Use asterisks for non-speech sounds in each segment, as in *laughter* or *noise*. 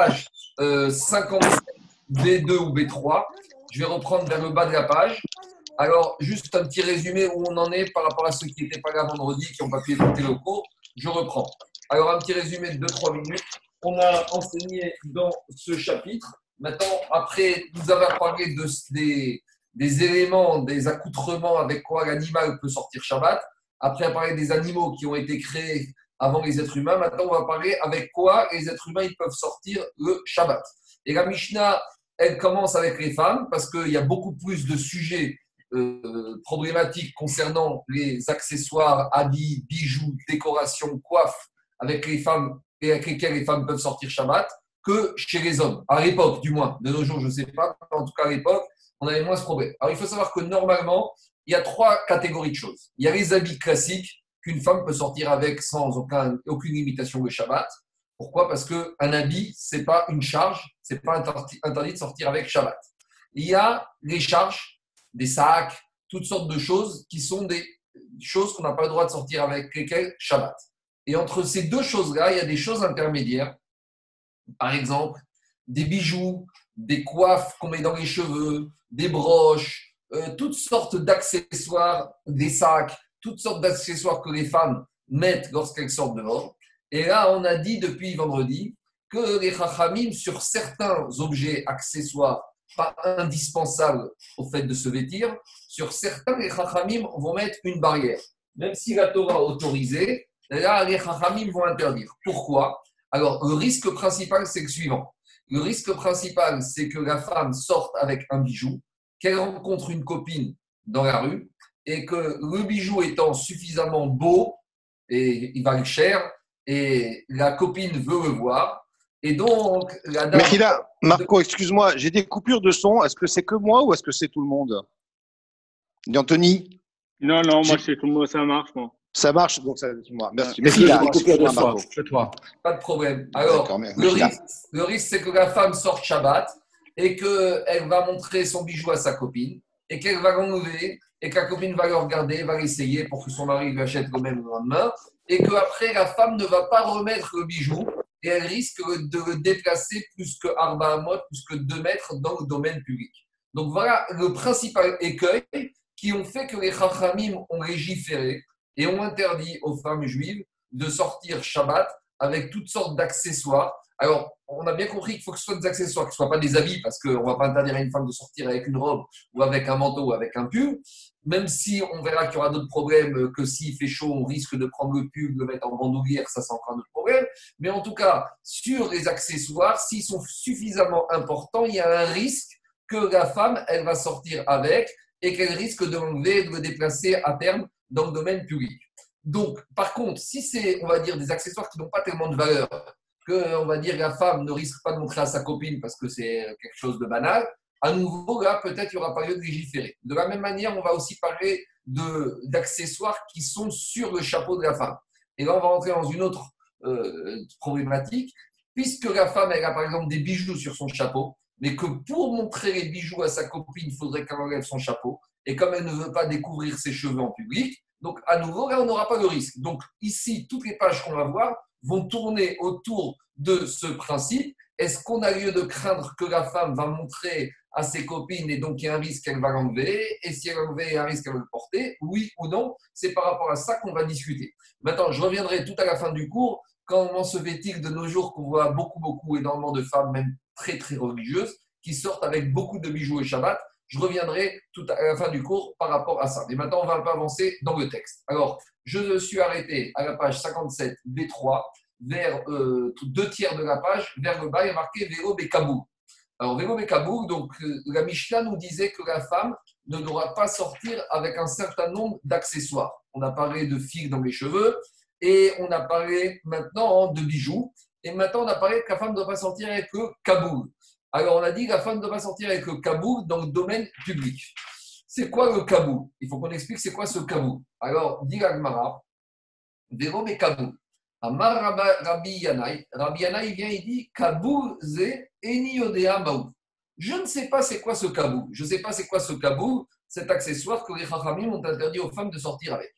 page 57, B2 ou B3. Je vais reprendre vers le bas de la page. Alors, juste un petit résumé où on en est par rapport à ceux qui n'étaient pas là vendredi, qui n'ont pas pu écouter le cours. Je reprends. Alors, un petit résumé de 2-3 minutes. On a enseigné dans ce chapitre. Maintenant, après nous avoir parlé de, des, des éléments, des accoutrements avec quoi l'animal peut sortir Shabbat, après avoir parlé des animaux qui ont été créés avant les êtres humains, maintenant on va parler avec quoi les êtres humains ils peuvent sortir le Shabbat. Et la Mishnah, elle commence avec les femmes parce qu'il y a beaucoup plus de sujets euh, problématiques concernant les accessoires, habits, bijoux, décorations, coiffes avec les femmes et avec lesquels les femmes peuvent sortir Shabbat que chez les hommes. À l'époque, du moins. De nos jours, je ne sais pas. En tout cas, à l'époque, on avait moins ce problème. Alors, il faut savoir que normalement, il y a trois catégories de choses. Il y a les habits classiques qu'une femme peut sortir avec sans aucun, aucune limitation le Shabbat. Pourquoi? Parce qu'un habit, ce n'est pas une charge, ce n'est pas interdit de sortir avec Shabbat. Il y a les charges, des sacs, toutes sortes de choses qui sont des choses qu'on n'a pas le droit de sortir avec lesquelles Shabbat. Et entre ces deux choses-là, il y a des choses intermédiaires. Par exemple, des bijoux, des coiffes qu'on met dans les cheveux, des broches, euh, toutes sortes d'accessoires, des sacs, toutes sortes d'accessoires que les femmes mettent lorsqu'elles sortent dehors. Et là, on a dit depuis vendredi que les chachamim, sur certains objets accessoires pas indispensables au fait de se vêtir, sur certains, les chachamim vont mettre une barrière. Même si la Torah a autorisé, là, les chachamim vont interdire. Pourquoi? Alors, le risque principal, c'est le suivant. Le risque principal, c'est que la femme sorte avec un bijou, qu'elle rencontre une copine dans la rue, et que le bijou étant suffisamment beau, et il va cher, et la copine veut le voir, et donc la dame... Mais là, Marco, excuse-moi, j'ai des coupures de son. Est-ce que c'est que moi ou est-ce que c'est tout le monde? Anthony? Non, non, moi c'est tout le monde, ça marche, moi. Ça marche, donc ça, moi. Merci. Mais là, coupures de son, toi. Pas de problème. Alors, le risque, le risque c'est que la femme sorte Shabbat et qu'elle va montrer son bijou à sa copine et qu'elle va l'enlever et que la copine va le regarder, va l'essayer pour que son mari lui achète le même lendemain, et qu'après, la femme ne va pas remettre le bijou, et elle risque de le déplacer plus que Arba mode, plus que 2 mètres dans le domaine public. Donc voilà le principal écueil qui ont fait que les Chachamim ont légiféré et ont interdit aux femmes juives de sortir Shabbat avec toutes sortes d'accessoires alors, on a bien compris qu'il faut que ce soit des accessoires, que ce ne soient pas des habits, parce qu'on ne va pas interdire à une femme de sortir avec une robe ou avec un manteau ou avec un pull, même si on verra qu'il y aura d'autres problèmes, que s'il fait chaud, on risque de prendre le pull, le mettre en bandoulière, ça c'est encore un autre problème. Mais en tout cas, sur les accessoires, s'ils sont suffisamment importants, il y a un risque que la femme, elle va sortir avec et qu'elle risque de l'enlever, de le déplacer à terme dans le domaine public. Donc, par contre, si c'est, on va dire, des accessoires qui n'ont pas tellement de valeur, que, on va dire, la femme ne risque pas de montrer à sa copine parce que c'est quelque chose de banal, à nouveau, là, peut-être il n'y aura pas lieu de légiférer. De la même manière, on va aussi parler d'accessoires qui sont sur le chapeau de la femme. Et là, on va rentrer dans une autre euh, problématique, puisque la femme, elle a par exemple des bijoux sur son chapeau, mais que pour montrer les bijoux à sa copine, il faudrait qu'elle enlève son chapeau. Et comme elle ne veut pas découvrir ses cheveux en public, donc à nouveau, là, on n'aura pas de risque. Donc ici, toutes les pages qu'on va voir, vont tourner autour de ce principe. Est-ce qu'on a lieu de craindre que la femme va montrer à ses copines et donc il y a un risque qu'elle va l'enlever? Et si elle l'enlève, il y a un risque qu'elle va le porter? Oui ou non? C'est par rapport à ça qu'on va discuter. Maintenant, je reviendrai tout à la fin du cours. Comment se fait-il de nos jours qu'on voit beaucoup, beaucoup, énormément de femmes, même très, très religieuses, qui sortent avec beaucoup de bijoux et Shabbat je reviendrai tout à la fin du cours par rapport à ça. Mais maintenant, on va un peu avancer dans le texte. Alors, je suis arrêté à la page 57 B3, vers euh, deux tiers de la page, vers le bas, il y a marqué Vélo Bekabou. Alors, Vélo Bekabou, donc euh, la Mishnah nous disait que la femme ne devra pas sortir avec un certain nombre d'accessoires. On a parlé de fils dans les cheveux et on a parlé maintenant de bijoux. Et maintenant, on a parlé que la femme ne doit pas sortir avec le kaboul. Alors, on a dit la femme ne doit pas sortir avec le kaboul dans le domaine public. C'est quoi le kaboul Il faut qu'on explique c'est quoi ce kaboul. Alors, dit l'Agmara, Véro et kaboul. Amar Rabbi Yanaï, Rabbi Yanaï vient et dit kaboul ze eniodea baou. Je ne sais pas c'est quoi ce kaboul. Je ne sais pas c'est quoi ce kaboul, cet accessoire que les Chachamim ont interdit aux femmes de sortir avec.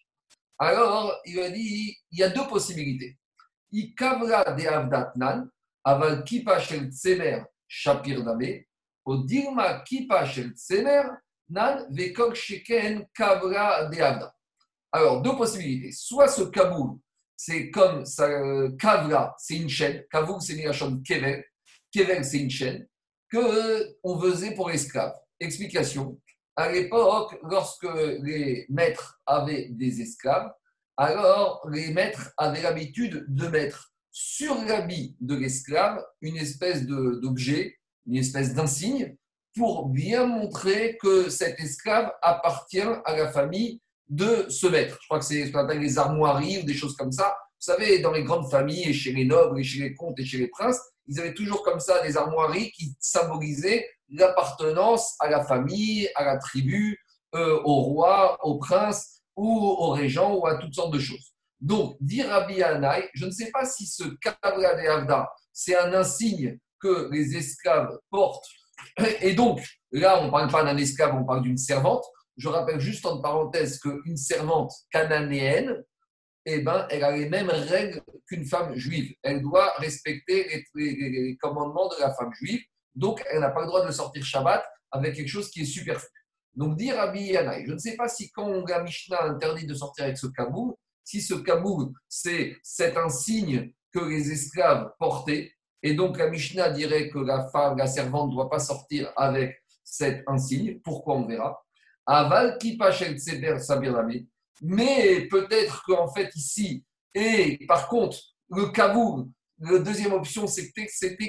Alors, il a dit il y a deux possibilités. I kavra de avdatnan, Aval kipa shel tsemer shapir kipa shel tsemer nan vekok sheken kavra de Alors, deux possibilités. Soit ce kaboul, c'est comme ça, kavra, c'est une chaîne. Kaboul, c'est une chaîne kevel. Kevel, c'est une chaîne qu'on faisait pour l'esclave. Explication. À l'époque, lorsque les maîtres avaient des esclaves, alors les maîtres avaient l'habitude de mettre sur l'habit de l'esclave une espèce d'objet, une espèce d'insigne, pour bien montrer que cet esclave appartient à la famille de ce maître. Je crois que c'est ce qu'on appelle les armoiries ou des choses comme ça. Vous savez, dans les grandes familles, et chez les nobles, et chez les comtes, et chez les princes, ils avaient toujours comme ça des armoiries qui symbolisaient l'appartenance à la famille, à la tribu, euh, au roi, au prince ou au régent ou à toutes sortes de choses. Donc, dit Rabbi Anaï, je ne sais pas si ce Kavla de Havda, c'est un insigne que les esclaves portent. Et donc, là, on ne parle pas d'un esclave, on parle d'une servante. Je rappelle juste en parenthèse qu'une servante cananéenne, eh ben, elle a les mêmes règles qu'une femme juive. Elle doit respecter les, commandements de la femme juive. Donc, elle n'a pas le droit de sortir Shabbat avec quelque chose qui est superflu. Donc, dire à Yanaï, je ne sais pas si quand la Mishnah interdit de sortir avec ce kaboul, si ce kaboul, c'est cet insigne que les esclaves portaient, et donc la Mishnah dirait que la femme, la servante ne doit pas sortir avec cet insigne. Pourquoi on verra? Aval mais peut-être qu'en fait, ici, et par contre, le kaboul, la deuxième option, c'était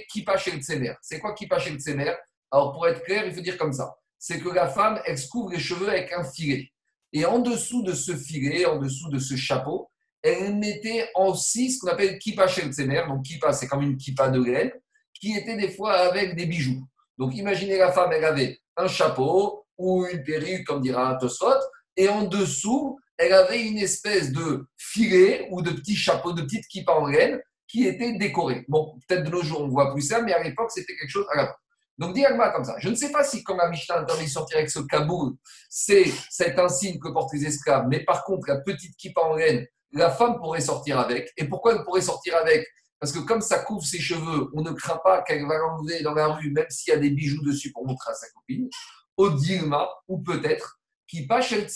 Kippa Tsemer. C'est quoi Kippa Tsemer Alors, pour être clair, il faut dire comme ça c'est que la femme, elle se couvre les cheveux avec un filet. Et en dessous de ce filet, en dessous de ce chapeau, elle mettait aussi ce qu'on appelle kippa Tsemer. Donc, kippa, c'est comme une kippa de laine, qui était des fois avec des bijoux. Donc, imaginez la femme, elle avait un chapeau ou une perruque, comme dira un Tosot, et en dessous, elle avait une espèce de filet ou de petit chapeau, de petite kippa en laine qui était décoré. Bon, peut-être de nos jours, on voit plus ça, mais à l'époque, c'était quelque chose à la Donc, dis comme ça. Je ne sais pas si, quand la Mishnah interdit de sortir avec ce kaboul, c'est cet insigne que portent les esclaves, mais par contre, la petite kippa en laine, la femme pourrait sortir avec. Et pourquoi elle pourrait sortir avec? Parce que comme ça couvre ses cheveux, on ne craint pas qu'elle va l'enlever dans la rue, même s'il y a des bijoux dessus pour montrer à sa copine. Au Dilma, ou peut-être, qui pas chez le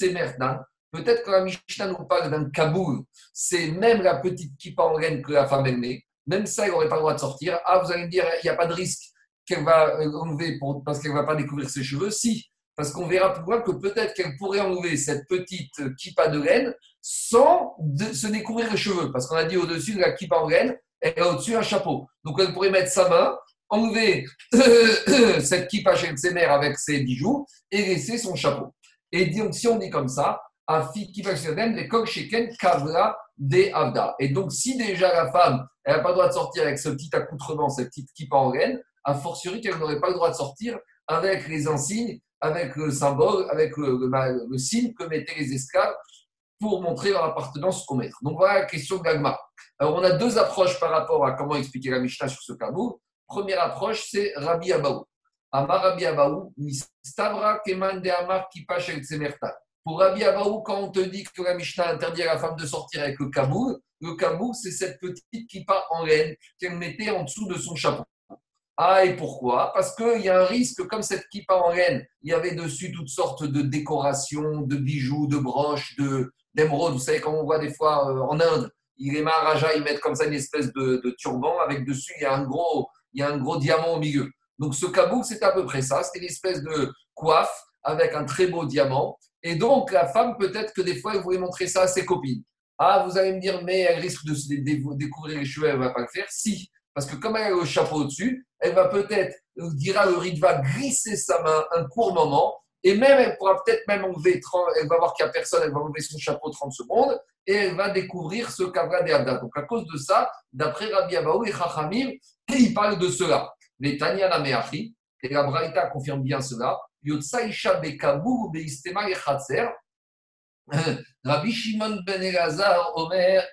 Peut-être que la Mishnah nous parle d'un kaboul, c'est même la petite kippa en laine que la femme elle met. Même ça, elle n'aurait pas le droit de sortir. Ah, vous allez me dire, il n'y a pas de risque qu'elle va enlever parce qu'elle ne va pas découvrir ses cheveux. Si, parce qu'on verra plus que peut-être qu'elle pourrait enlever cette petite kippa de laine sans se découvrir les cheveux. Parce qu'on a dit au-dessus de la kippa en laine, elle a au-dessus un chapeau. Donc elle pourrait mettre sa main, enlever *coughs* cette kippa chez ses mères avec ses bijoux et laisser son chapeau. Et donc, si on dit comme ça, et donc, si déjà la femme, elle n'a pas le droit de sortir avec ce petit accoutrement, cette petite kippa en laine, a fortiori qu'elle n'aurait pas le droit de sortir avec les insignes, avec le symbole, avec le, signe que mettaient les esclaves pour montrer leur appartenance au maître. Donc voilà la question de l'agma. Alors on a deux approches par rapport à comment expliquer la Mishnah sur ce tabou. Première approche, c'est Rabbi Abaou. Amar Rabbi Abaou, Stavra Keman de Amar Kipash El pour Rabbi Abaou, quand on te dit que la Mishnah interdit à la femme de sortir avec le kaboul, le kaboul, c'est cette petite kippa en laine qu'elle mettait en dessous de son chapeau. Ah, et pourquoi? Parce qu'il y a un risque, comme cette kippa en laine, il y avait dessus toutes sortes de décorations, de bijoux, de broches, d'émeraudes. Vous savez, quand on voit des fois euh, en Inde, les Maharajas, ils mettent comme ça une espèce de, turban avec dessus, il y, a un gros, il y a un gros diamant au milieu. Donc ce kaboul, c'est à peu près ça. C'était une espèce de coiffe avec un très beau diamant. Et donc, la femme, peut-être que des fois, elle voulait montrer ça à ses copines. Ah, vous allez me dire, mais elle risque de découvrir les cheveux, elle ne va pas le faire. Si, parce que comme elle a le chapeau au-dessus, elle va peut-être, dira le rite, va glisser sa main un court moment, et même elle pourra peut-être même enlever, elle va voir qu'il n'y a personne, elle va enlever son chapeau 30 secondes, et elle va découvrir ce Kavra de Donc à cause de ça, d'après Rabbi Abaou et Chachamim, il parle de cela. Les Tanya Nameachi, et la Braïta confirme bien cela, Yotsaïcha Bekabou Beistema Echatzer. Rabbi Shimon Ben Elazar Omer,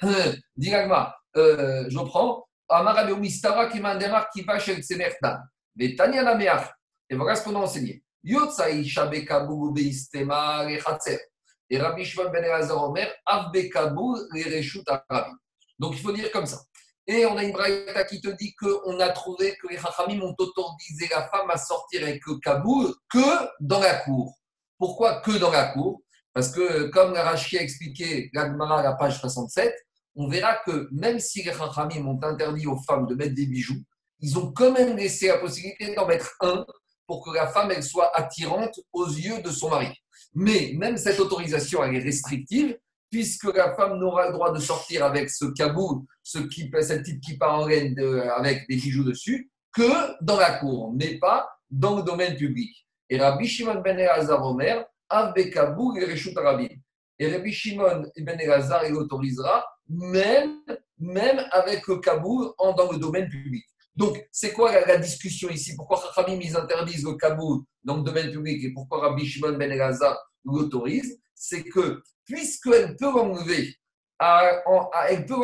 Diragma, euh, je prends, Amarabe Mistara qui m'endemar qui va chez le Tsemertan. Mais Tanya Nameach, et voilà ce qu'on a enseigné. Yotsaïcha Bekabou Beistema Echatzer. Et Rabbi Shimon Ben Elazar Omer, Av Bekabou Lereshut Arabi. Donc il faut dire comme ça. Et on a une braïta qui te dit qu'on a trouvé que les Chachamim ont autorisé la femme à sortir avec le kaboul que dans la cour. Pourquoi que dans la cour? Parce que, comme Rashi a expliqué, l'Agmara à la page 67, on verra que même si les Chachamim ont interdit aux femmes de mettre des bijoux, ils ont quand même laissé la possibilité d'en mettre un pour que la femme elle soit attirante aux yeux de son mari. Mais même cette autorisation elle est restrictive puisque la femme n'aura le droit de sortir avec ce cabou, ce qui, cette petite part en laine avec des bijoux dessus, que dans la cour, mais pas dans le domaine public. Et Rabbi Shimon ben Elazar Omer, Kabou et. Et Rabbi Shimon ben Elazar, il autorisera même, même avec le kabou dans le domaine public. Donc, c'est quoi la, discussion ici? Pourquoi Rabbi ils interdisent le kabou dans le domaine public et pourquoi Rabbi Shimon ben Elazar l'autorise? C'est que puisqu'elle peut l'enlever, elle peut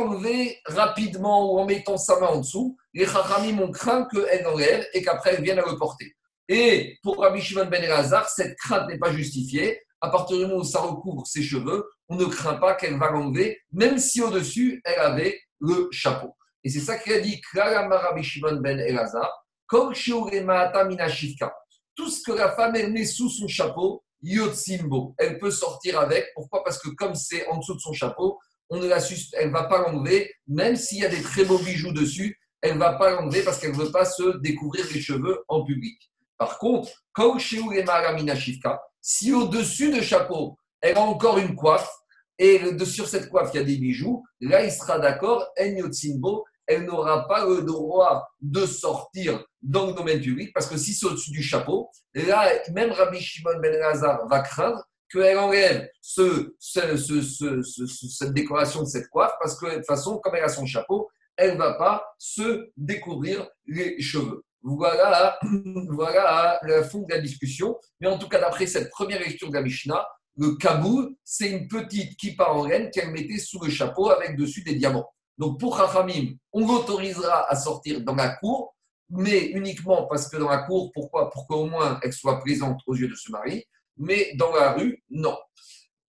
rapidement ou en mettant sa main en dessous, les Chachamim ont craint qu'elle enlève et qu'après elle vienne à le porter. Et pour Rabbi Shimon ben Elazar, cette crainte n'est pas justifiée. À partir du moment où ça recouvre ses cheveux, on ne craint pas qu'elle va l'enlever, même si au-dessus, elle avait le chapeau. Et c'est ça qu'il a dit, ben Elazar, tout ce que la femme elle met sous son chapeau, Yotsimbo. Elle peut sortir avec. Pourquoi? Parce que comme c'est en dessous de son chapeau, on ne la elle ne va pas l'enlever, même s'il y a des très beaux bijoux dessus, elle ne va pas l'enlever parce qu'elle ne veut pas se découvrir les cheveux en public. Par contre, si au-dessus de chapeau, elle a encore une coiffe, et sur cette coiffe, il y a des bijoux, là, il sera d'accord, elle n'aura pas le droit de sortir dans le domaine public, parce que si c'est au-dessus du chapeau, là, même Rabbi Shimon ben Lazar va craindre qu'elle enlève ce, cette décoration de cette coiffe, parce que de toute façon, comme elle a son chapeau, elle ne va pas se découvrir les cheveux. Voilà, *clears throat* voilà le fond de la discussion. Mais en tout cas, d'après cette première lecture de la Mishnah, le kabou, c'est une petite kippa en laine qu'elle mettait sous le chapeau avec dessus des diamants. Donc pour Rachamim, on l'autorisera à sortir dans la cour, mais uniquement parce que dans la cour, pourquoi? Pour qu'au moins elle soit présente aux yeux de ce mari, mais dans la rue, non.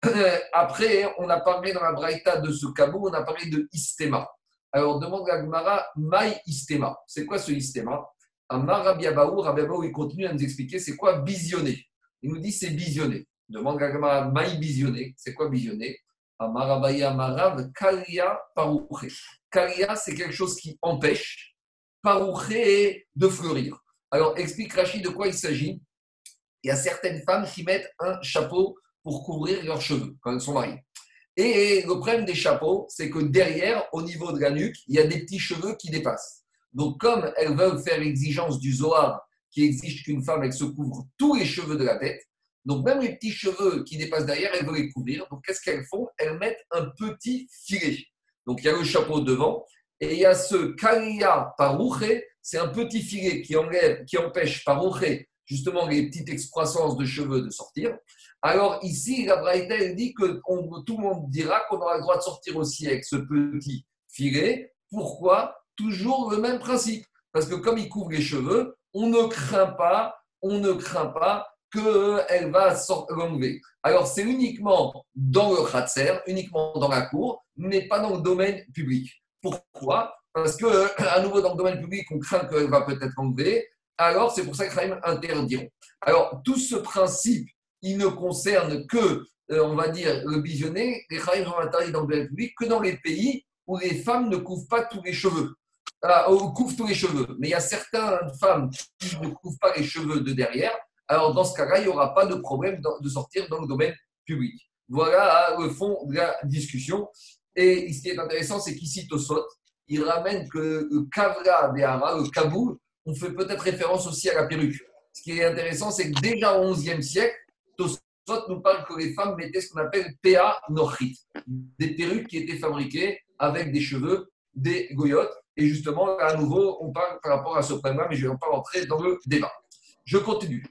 *clears throat* Après, on a parlé dans la Braïta de ce cabou, on a parlé de istéma. Alors demande à Gmara, maï istéma. C'est quoi ce istéma Amar Rabiabaou, Rabiabaou, il continue à nous expliquer c'est quoi visionner. Il nous dit c'est visionner. Demande à maï visionner. C'est quoi visionner? Amarabaya Marav, Kalia Parouché. Kalia, c'est quelque chose qui empêche Parouché de fleurir. Alors, explique Rachid de quoi il s'agit. Il y a certaines femmes qui mettent un chapeau pour couvrir leurs cheveux quand elles sont mariées. Et le problème des chapeaux, c'est que derrière, au niveau de la nuque, il y a des petits cheveux qui dépassent. Donc, comme elles veulent faire l'exigence du Zohar, qui exige qu'une femme elle se couvre tous les cheveux de la tête, donc, même les petits cheveux qui dépassent derrière, elles veulent les couvrir. Donc, qu'est-ce qu'elles font? Elles mettent un petit filet. Donc, il y a le chapeau devant et il y a ce kalia parouché. C'est un petit filet qui, enlève, qui empêche parouché, justement, les petites excroissances de cheveux de sortir. Alors, ici, la Braïta, dit que tout le monde dira qu'on aura le droit de sortir aussi avec ce petit filet. Pourquoi? Toujours le même principe. Parce que comme il couvre les cheveux, on ne craint pas, on ne craint pas qu'elle va l'enlever. Alors, c'est uniquement dans le khatser, uniquement dans la cour, mais pas dans le domaine public. Pourquoi? Parce que, à nouveau, dans le domaine public, on craint qu'elle va peut-être enlever. Alors, c'est pour ça que les interdiront. Alors, tout ce principe, il ne concerne que, euh, on va dire, le visionné. Les Khaïm sont interdits dans le domaine public que dans les pays où les femmes ne couvrent pas tous les cheveux. Ah, couvrent tous les cheveux. Mais il y a certaines femmes qui ne couvrent pas les cheveux de derrière alors dans ce cas-là, il n'y aura pas de problème de sortir dans le domaine public. Voilà le fond de la discussion. Et ce qui est intéressant, c'est qu'ici, Tosot, il ramène que Kavra Behara, le Kaboul, on fait peut-être référence aussi à la perruque. Ce qui est intéressant, c'est que déjà au XIe siècle, Tosot nous parle que les femmes mettaient ce qu'on appelle PA Nochit, des perruques qui étaient fabriquées avec des cheveux, des goyotes. Et justement, à nouveau, on parle par rapport à ce problème-là, mais je ne vais pas rentrer dans le débat. Je continue.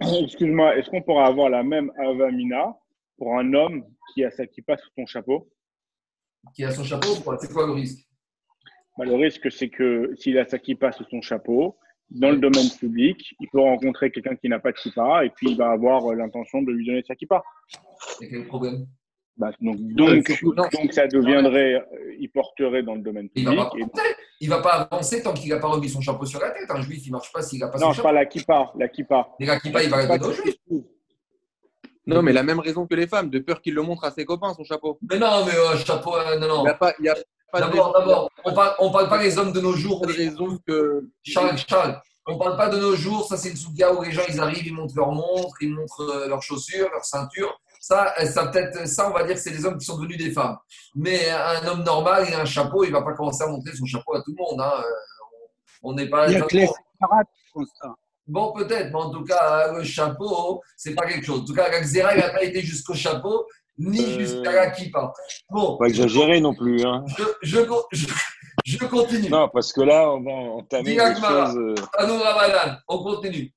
*coughs* Excuse-moi, est-ce qu'on pourra avoir la même avamina pour un homme qui a sa kippa sous son chapeau? Qui a son chapeau C'est quoi le risque? Bah, Le risque, c'est que s'il a sa kippa sous son chapeau, dans le domaine public, il peut rencontrer quelqu'un qui n'a pas de kippa et puis il va avoir l'intention de lui donner sa kippa. Et quel problème? Bah, donc, donc, ça deviendrait, euh, il porterait dans le domaine public. Il ne va, pas avancer tant qu'il n'a pas remis son chapeau sur la tête. Un juif, il ne marche pas s'il n'a pas non, son chapeau. Non, pas la kippa. La kippa. la kippa, il va rester au juif. Non, mais la même raison que les femmes, de peur qu'il le montre à ses copains, son chapeau. Mais non, mais euh, chapeau, euh, non, non. Il y a pas, il y a d'abord, d'abord, on parle, ne parle pas des hommes de nos jours. Des raisons que. Charles, Charles, on ne parle pas de nos jours. Ça, c'est une soukia où les gens, ils arrivent, ils montrent leur montre, ils montrent leurs chaussures, leurs ceintures. Ça, ça peut-être, ça, on va dire que c'est les hommes qui sont devenus des femmes. Mais un homme normal, il a un chapeau, il ne va pas commencer à montrer son chapeau à tout le monde. Hein. On n'est pas. Il y a que les Bon, peut-être, mais en tout cas, le chapeau, c'est pas quelque chose. En tout cas, la Xéra, il n'a pas été jusqu'au chapeau, ni euh... jusqu'à la kippa. Bon. Pas exagérer non plus. Hein. Je, je, je, je, continue. Non, parce que là, on va entamer des choses. Euh... On continue.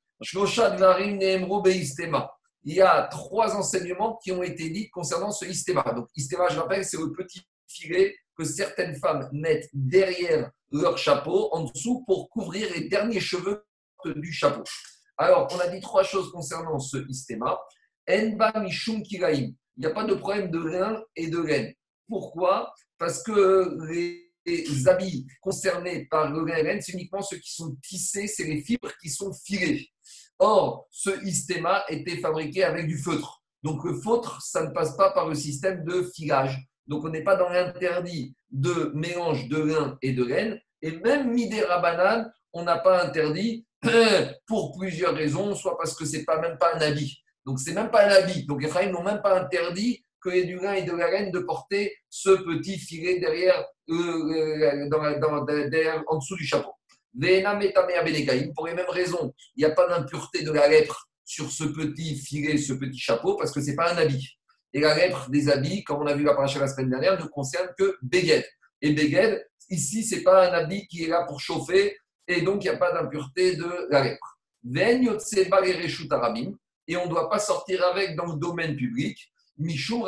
Il y a trois enseignements qui ont été dits concernant ce istéma. Donc, istéma, je rappelle, c'est le petit filet que certaines femmes mettent derrière leur chapeau, en dessous, pour couvrir les derniers cheveux du chapeau. Alors, on a dit trois choses concernant ce istéma. Enba mishum. Il n'y a pas de problème de rein et de laine. Pourquoi? Parce que les habits concernés par le laine, c'est uniquement ceux qui sont tissés, c'est les fibres qui sont filées. Or, ce istéma était fabriqué avec du feutre. Donc, le feutre, ça ne passe pas par le système de filage. Donc, on n'est pas dans l'interdit de mélange de lin et de laine. Et même midera banane, on n'a pas interdit pour plusieurs raisons, soit parce que c'est pas même pas un habit. Donc, c'est même pas un habit. Donc, les n'ont même pas interdit que les du lin et de la laine de porter ce petit filet derrière, euh, dans, en dessous du chapeau. Pour les mêmes raisons, il n'y a pas d'impureté de la lèpre sur ce petit filet, ce petit chapeau, parce que ce n'est pas un habit. Et la lèpre des habits, comme on a vu la paracha la semaine dernière, ne concerne que Beged. Et Beged, ici, ce n'est pas un habit qui est là pour chauffer, et donc il n'y a pas d'impureté de la lèpre. Et on ne doit pas sortir avec dans le domaine public. Mishum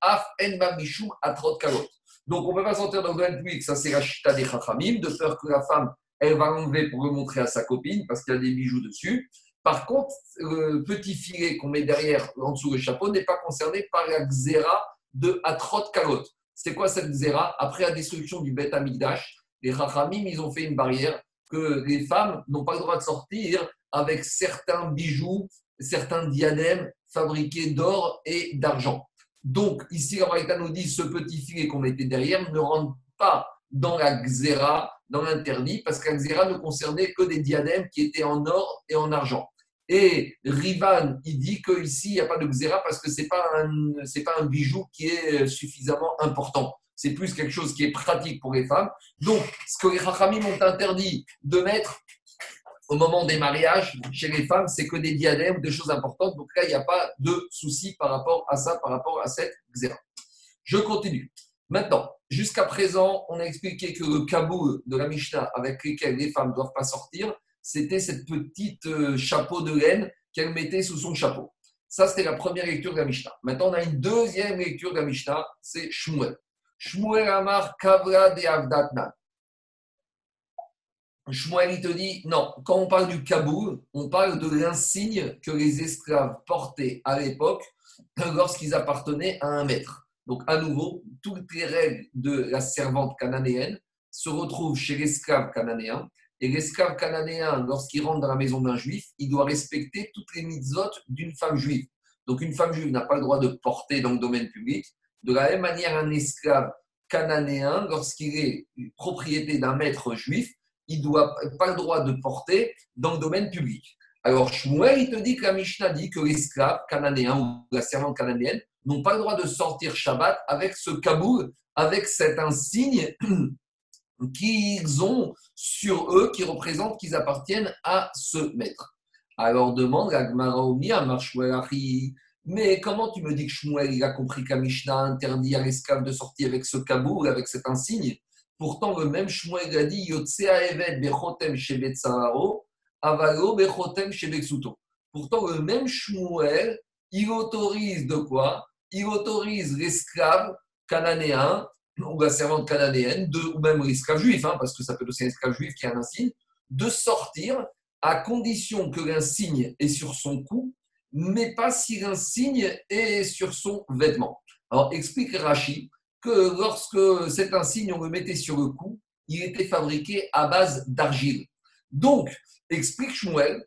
Af En Mishum Atrot Kalot. Donc, on ne peut pas sortir dans le domaine public, ça c'est la chita des chachamim, de peur que la femme, elle va l'enlever pour le montrer à sa copine parce qu'il y a des bijoux dessus. Par contre, le petit filet qu'on met derrière, en dessous du chapeau, n'est pas concerné par la xéra de Atrot Kalot. C'est quoi cette xéra? Après la destruction du Beth Amigdash, les chachamim, ils ont fait une barrière que les femmes n'ont pas le droit de sortir avec certains bijoux, certains diadèmes fabriqués d'or et d'argent. Donc, ici, la nous dit ce petit filet qu'on mettait derrière ne rentre pas dans la xéra, dans l'interdit, parce que la xéra ne concernait que des diadèmes qui étaient en or et en argent. Et Rivan, il dit qu'ici, il n'y a pas de xéra parce que ce n'est pas, un, bijou qui est suffisamment important. C'est plus quelque chose qui est pratique pour les femmes. Donc, ce que les Rachamim ont interdit de mettre, au moment des mariages chez les femmes, c'est que des diadèmes, des choses importantes. Donc là, il n'y a pas de souci par rapport à ça, par rapport à cette xéra. Je continue. Maintenant, jusqu'à présent, on a expliqué que le kaboul de la Mishnah avec lequel les femmes ne doivent pas sortir, c'était cette petite euh, chapeau de laine qu'elle mettait sous son chapeau. Ça, c'était la première lecture de la Mishnah. Maintenant, on a une deuxième lecture de la Mishnah, c'est Shmuel. Shmuel Amar Kavra de Avdatna. Shmuel, te dit, non, quand on parle du kaboul, on parle de l'insigne que les esclaves portaient à l'époque lorsqu'ils appartenaient à un maître. Donc, à nouveau, toutes les règles de la servante cananéenne se retrouvent chez l'esclave cananéen. Et l'esclave cananéen, lorsqu'il rentre dans la maison d'un juif, il doit respecter toutes les mitzvot d'une femme juive. Donc, une femme juive n'a pas le droit de porter dans le domaine public. De la même manière, un esclave cananéen, lorsqu'il est propriété d'un maître juif, il n'a pas le droit de porter dans le domaine public. Alors, Shmuel, il te dit que la Mishnah dit que l'esclave cananéen ou la servante cananéenne n'ont pas le droit de sortir Shabbat avec ce kaboul, avec cet insigne *clears throat* qu'ils ont sur eux, qui représente qu'ils appartiennent à ce maître. Alors demande la Gemara mais comment tu me dis que Shmuel a compris qu'un Mishnah interdit à l'esclave de sortir avec ce kaboul, avec cet insigne? Pourtant, le même Shmuel a dit bechotem avalo bechotem Pourtant, le même Shmuel, il autorise de quoi? Il autorise l'esclave cananéen ou la servante cananéenne, ou même l'esclave juif, hein, parce que ça peut être aussi un esclave juif qui a un insigne, de sortir à condition que l'insigne est sur son cou, mais pas si l'insigne est sur son vêtement. Alors, explique Rashi que lorsque cet insigne, on le mettait sur le cou, il était fabriqué à base d'argile. Donc, explique Shmuel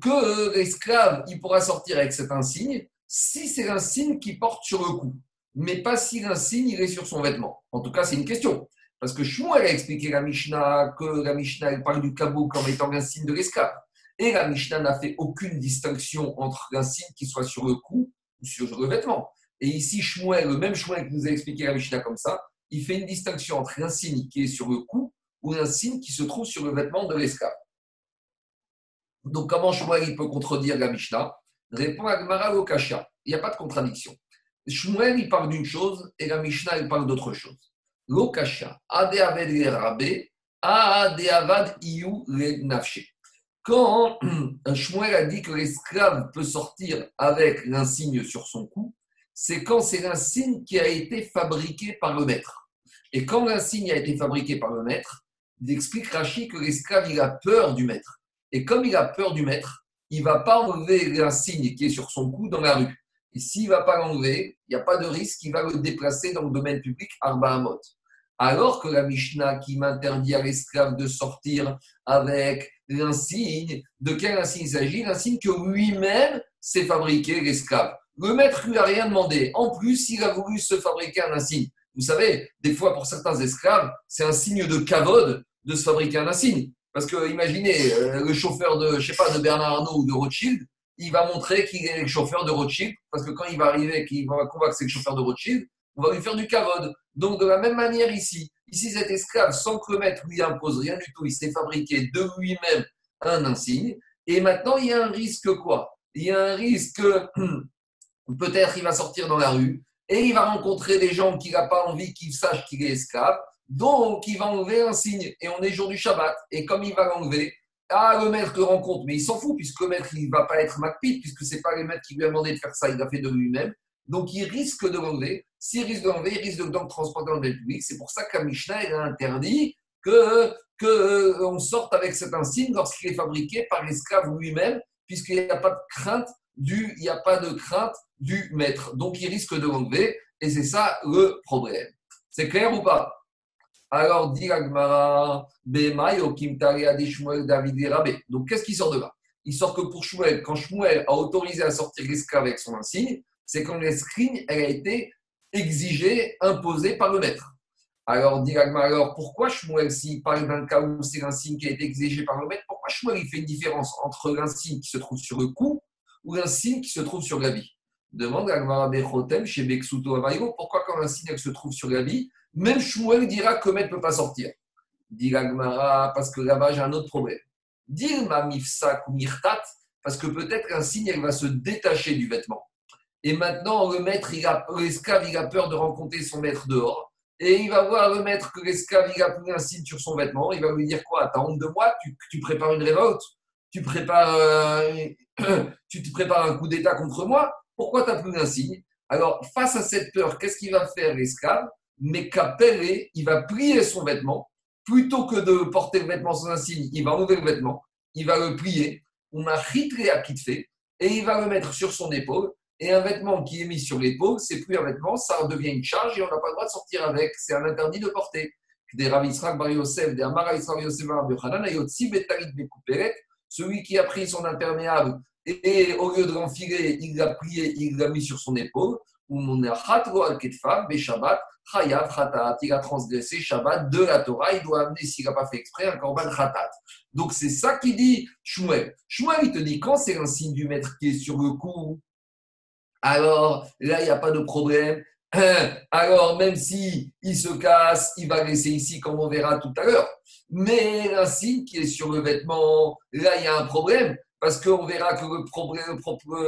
que l'esclave, il pourra sortir avec cet insigne si c'est l'insigne qui porte sur le cou, mais pas si l'insigne il est sur son vêtement. En tout cas, c'est une question. Parce que Shmuel a expliqué la Mishnah que la Mishnah parle du cabot comme étant l'insigne de l'esclave. Et la Mishnah n'a fait aucune distinction entre l'insigne qui soit sur le cou ou sur le vêtement. Et ici, Shmuel, le même Shmuel qui nous a expliqué la Mishnah comme ça, il fait une distinction entre l'insigne qui est sur le cou ou l'insigne qui se trouve sur le vêtement de l'esclave. Donc, comment Shmuel il peut contredire la Mishnah? Répond Agmara Lokasha. Il n'y a pas de contradiction. Shmuel, il parle d'une chose et la Mishnah, il parle d'autre chose. Lokasha. Ade aved rabbe, ade avad iyu nafshe. Quand *clears throat* Shmuel a dit que l'esclave peut sortir avec l'insigne sur son cou, c'est quand c'est l'insigne qui a été fabriqué par le maître. Et quand l'insigne a été fabriqué par le maître, il explique Rachid que l'esclave, il a peur du maître. Et comme il a peur du maître, il ne va pas enlever l'insigne qui est sur son cou dans la rue. Et s'il ne va pas l'enlever, il n'y a pas de risque qu'il va le déplacer dans le domaine public, Arba Amot. Alors que la Mishnah qui m'interdit à l'esclave de sortir avec l'insigne, de quel insigne il s'agit? L'insigne que lui-même s'est fabriqué, l'esclave. Le maître lui a rien demandé. En plus, il a voulu se fabriquer un insigne. Vous savez, des fois, pour certains esclaves, c'est un signe de cavode de se fabriquer un insigne. Parce que imaginez, euh, le chauffeur de, je sais pas, de Bernard Arnault ou de Rothschild, il va montrer qu'il est le chauffeur de Rothschild, parce que quand il va arriver, qu'il va convaincre que c'est le chauffeur de Rothschild, on va lui faire du cavode. Donc, de la même manière ici, ici, cet esclave, sans que le maître lui impose rien du tout, il s'est fabriqué de lui-même un insigne. Et maintenant, il y a un risque quoi? Il y a un risque, *clears throat* peut-être il va sortir dans la rue et il va rencontrer des gens qu'il n'a pas envie qu'ils sachent qu'il est esclave. Donc, il va enlever un signe. Et on est jour du Shabbat. Et comme il va l'enlever, ah, le maître le rencontre. Mais il s'en fout, puisque le maître, il ne va pas être MacPit, puisque ce n'est pas le maître qui lui a demandé de faire ça, il l'a fait de lui-même. Donc, il risque de l'enlever. S'il risque de l'enlever, il risque de le transporter dans le public. C'est pour ça qu'à Mishnah, a interdit que, que euh, sorte avec cet insigne lorsqu'il est fabriqué par l'esclave lui-même, puisqu'il n'y a pas de crainte du, il n'y a pas de crainte du maître. Donc, il risque de l'enlever. Et c'est ça le problème. C'est clair ou pas? Alors, dit Agmara, David Rabé. Donc, qu'est-ce qui sort de là? Il sort que pour Shmuel, quand Shmuel a autorisé à sortir l'esclave avec son insigne, c'est quand l'escrigne, elle a été exigée, imposée par le maître. Alors, alors pourquoi Shmuel, s'il parle d'un cas où c'est l'insigne qui a été exigé par le maître, pourquoi Shmuel il fait une différence entre l'insigne qui se trouve sur le cou ou l'insigne qui se trouve sur la vie Demande Agmara Bechotem chez Beksuto Avairo, pourquoi quand l'insigne se trouve sur la vie, même Shmuel dira que Met ne peut pas sortir. Dit Gmara, parce que là-bas, j'ai un autre problème. ma mifsak ou mirtat, parce que peut-être qu'un signe, elle va se détacher du vêtement. Et maintenant, le maître, l'esclave, il a peur de rencontrer son maître dehors. Et il va voir le maître que l'esclave, il a pris un signe sur son vêtement. Il va lui dire quoi? T'as honte de moi? Tu, prépares une révolte? Tu, prépares, euh, *clears throat* tu te prépares un coup d'État contre moi Pourquoi tu as pris un signe? Alors, face à cette peur, qu'est-ce qu'il va faire l'esclave? Mais Kapere, il va plier son vêtement. Plutôt que de porter le vêtement sans un signe, il va enlever le vêtement, il va le plier. On a ritré à fait et il va le mettre sur son épaule. Et un vêtement qui est mis sur l'épaule, c'est plus un vêtement, ça devient une charge et on n'a pas le droit de sortir avec. C'est un interdit de porter. Des Bar Yosef, des Yosef celui qui a pris son imperméable et, au lieu de l'enfiler, il l'a plié, il l'a mis sur son épaule. Ou mon Shabbat, il a transgressé Shabbat de la Torah, il doit amener, s'il n'a pas fait exprès, un korban Khatat. Donc c'est ça qui dit Shmuel. Shmuel, il te dit, quand c'est un signe du maître qui est sur le cou, alors là, il n'y a pas de problème. Alors, même si il se casse, il va laisser ici, comme on verra tout à l'heure. Mais un signe qui est sur le vêtement, là, il y a un problème, parce qu'on verra que le problème,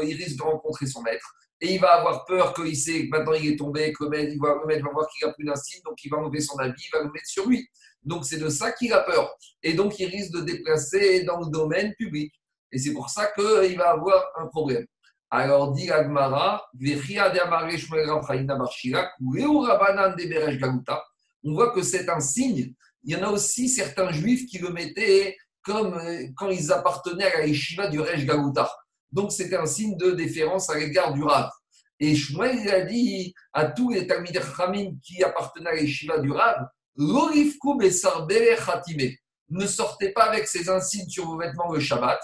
il risque de rencontrer son maître et il va avoir peur qu'il sait que maintenant il est tombé, que le maître, va, va voir qu'il n'a plus d'insigne, donc il va enlever son habit, il va le mettre sur lui. Donc c'est de ça qu'il a peur. Et donc il risque de déplacer dans le domaine public. Et c'est pour ça qu'il va avoir un problème. Alors dit Agmara, on voit que c'est un signe. Il y en a aussi certains juifs qui le mettaient comme euh, quand ils appartenaient à la yeshiva du Rej Galuta. Donc, c'était un signe de déférence à l'égard du Rav. Et Shmuel, a dit à tous les Talmid Khamim qui appartenaient à l'Eshiva du Rav, ne sortez pas avec ces insignes sur vos vêtements le Shabbat.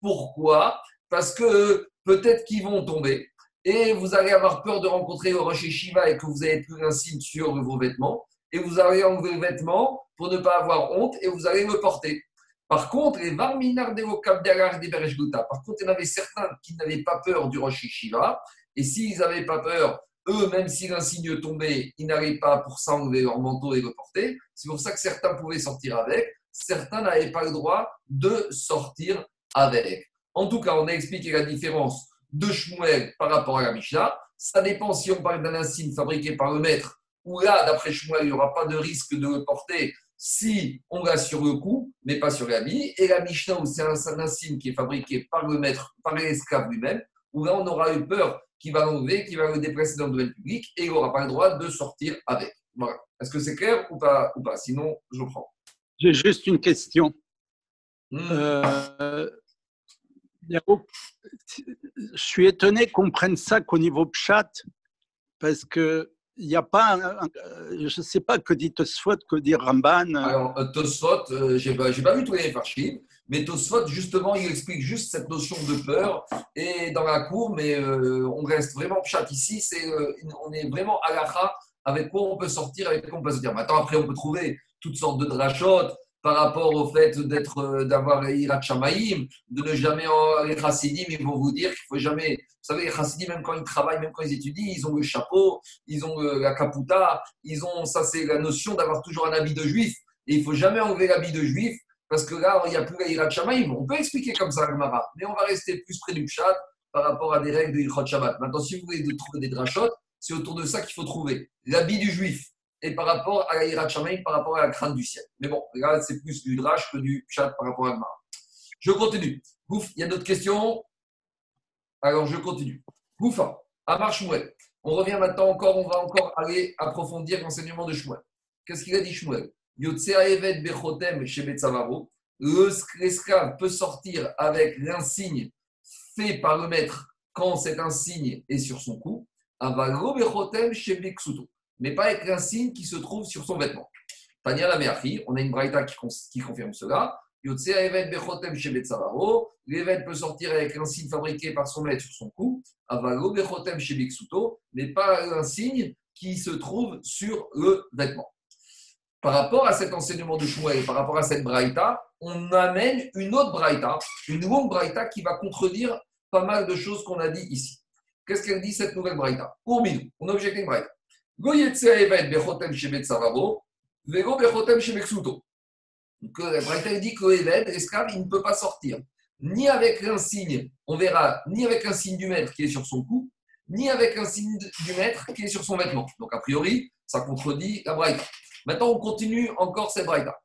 Pourquoi? Parce que peut-être qu'ils vont tomber et vous allez avoir peur de rencontrer le Rosh Shiva et que vous n'avez plus insigne sur vos vêtements et vous allez enlever le vêtement pour ne pas avoir honte et vous allez le porter. Par contre, les Varminar de des Par contre, il y en avait certains qui n'avaient pas peur du Rosh Shiva et s'ils n'avaient pas peur, eux, même si l'insigne tombait, ils n'allaient pas pour s'enlever leur manteau et le porter. C'est pour ça que certains pouvaient sortir avec, certains n'avaient pas le droit de sortir avec. En tout cas, on a expliqué la différence de Shmuel par rapport à la Mishnah. Ça dépend si on parle d'un insigne fabriqué par le maître, ou là, d'après Shmuel, il n'y aura pas de risque de le porter si on l'a sur le cou, mais pas sur l'habit. Et la Mishnah, où c'est un, insigne qui est fabriqué par le maître, par l'esclave lui-même, où là, on aura eu peur qu'il va l'enlever, qu'il va le déplacer dans le domaine public, et il n'aura pas le droit de sortir avec. Voilà. Est-ce que c'est clair ou pas, ou pas? Sinon, je prends. J'ai juste une question. Hmm. Euh, je suis étonné qu'on prenne ça qu'au niveau pchat, parce que il n'y a pas, je ne sais pas que dit Tosfot, que dit Ramban. Alors, euh, Tosfot, euh, je n'ai pas, vu tous les farchim, mais Tosfot, justement, il explique juste cette notion de peur et dans la cour, mais euh, on reste vraiment pchat ici, c'est, on est vraiment à la avec quoi on peut sortir, avec quoi on peut se dire. Maintenant, après, on peut trouver toutes sortes de drachotes, par rapport au fait d'être, euh, d'avoir Irat Shamaïm, de ne jamais, les chassidim, ils vont vous dire qu'il faut jamais, vous savez, les chassidim, même quand ils travaillent, même quand ils étudient, ils ont le chapeau, ils ont euh, la caputa, ils ont, ça c'est la notion d'avoir toujours un habit de juif, et il faut jamais enlever l'habit de juif, parce que là, il n'y a plus la Irat Shamaïm. On peut expliquer comme ça, Mara, mais on va rester plus près du Pshat par rapport à des règles de Irat Shabbat. Maintenant, si vous voulez trouver des drachotes, c'est autour de ça qu'il faut trouver l'habit du juif et par rapport à la par rapport à la crainte du ciel. Mais bon, là, c'est plus du drache que du chat par rapport à la Je continue. Ouf, il y a d'autres questions? Alors, je continue. Goufa, Amar Shmuel. On revient maintenant encore, on va encore aller approfondir l'enseignement de Shmuel. Qu'est-ce qu'il a dit Shmuel? L'esclave peut sortir avec l'insigne fait par le maître quand cet insigne est sur son cou. Avalo Bechotem chez Beksuto mais pas avec un signe qui se trouve sur son vêtement. Tania la on a une braïta qui, confirme cela. L'évêque peut sortir avec un signe fabriqué par son maître sur son cou, avalo bechotem mais pas un signe qui se trouve sur le vêtement. Par rapport à cet enseignement de Shmuel, par rapport à cette braïta, on amène une autre braïta, une longue braïta qui va contredire pas mal de choses qu'on a dit ici. Qu'est-ce qu'elle dit cette nouvelle braïta? Pour on a objecté une braïta. Donc, la dit que l'évêque, l'esclave, il ne peut pas sortir ni avec un signe, on verra, ni avec un signe du maître qui est sur son cou, ni avec un signe du maître qui est sur son vêtement. Donc, a priori, ça contredit la braïta. Maintenant, on continue encore cette braïta.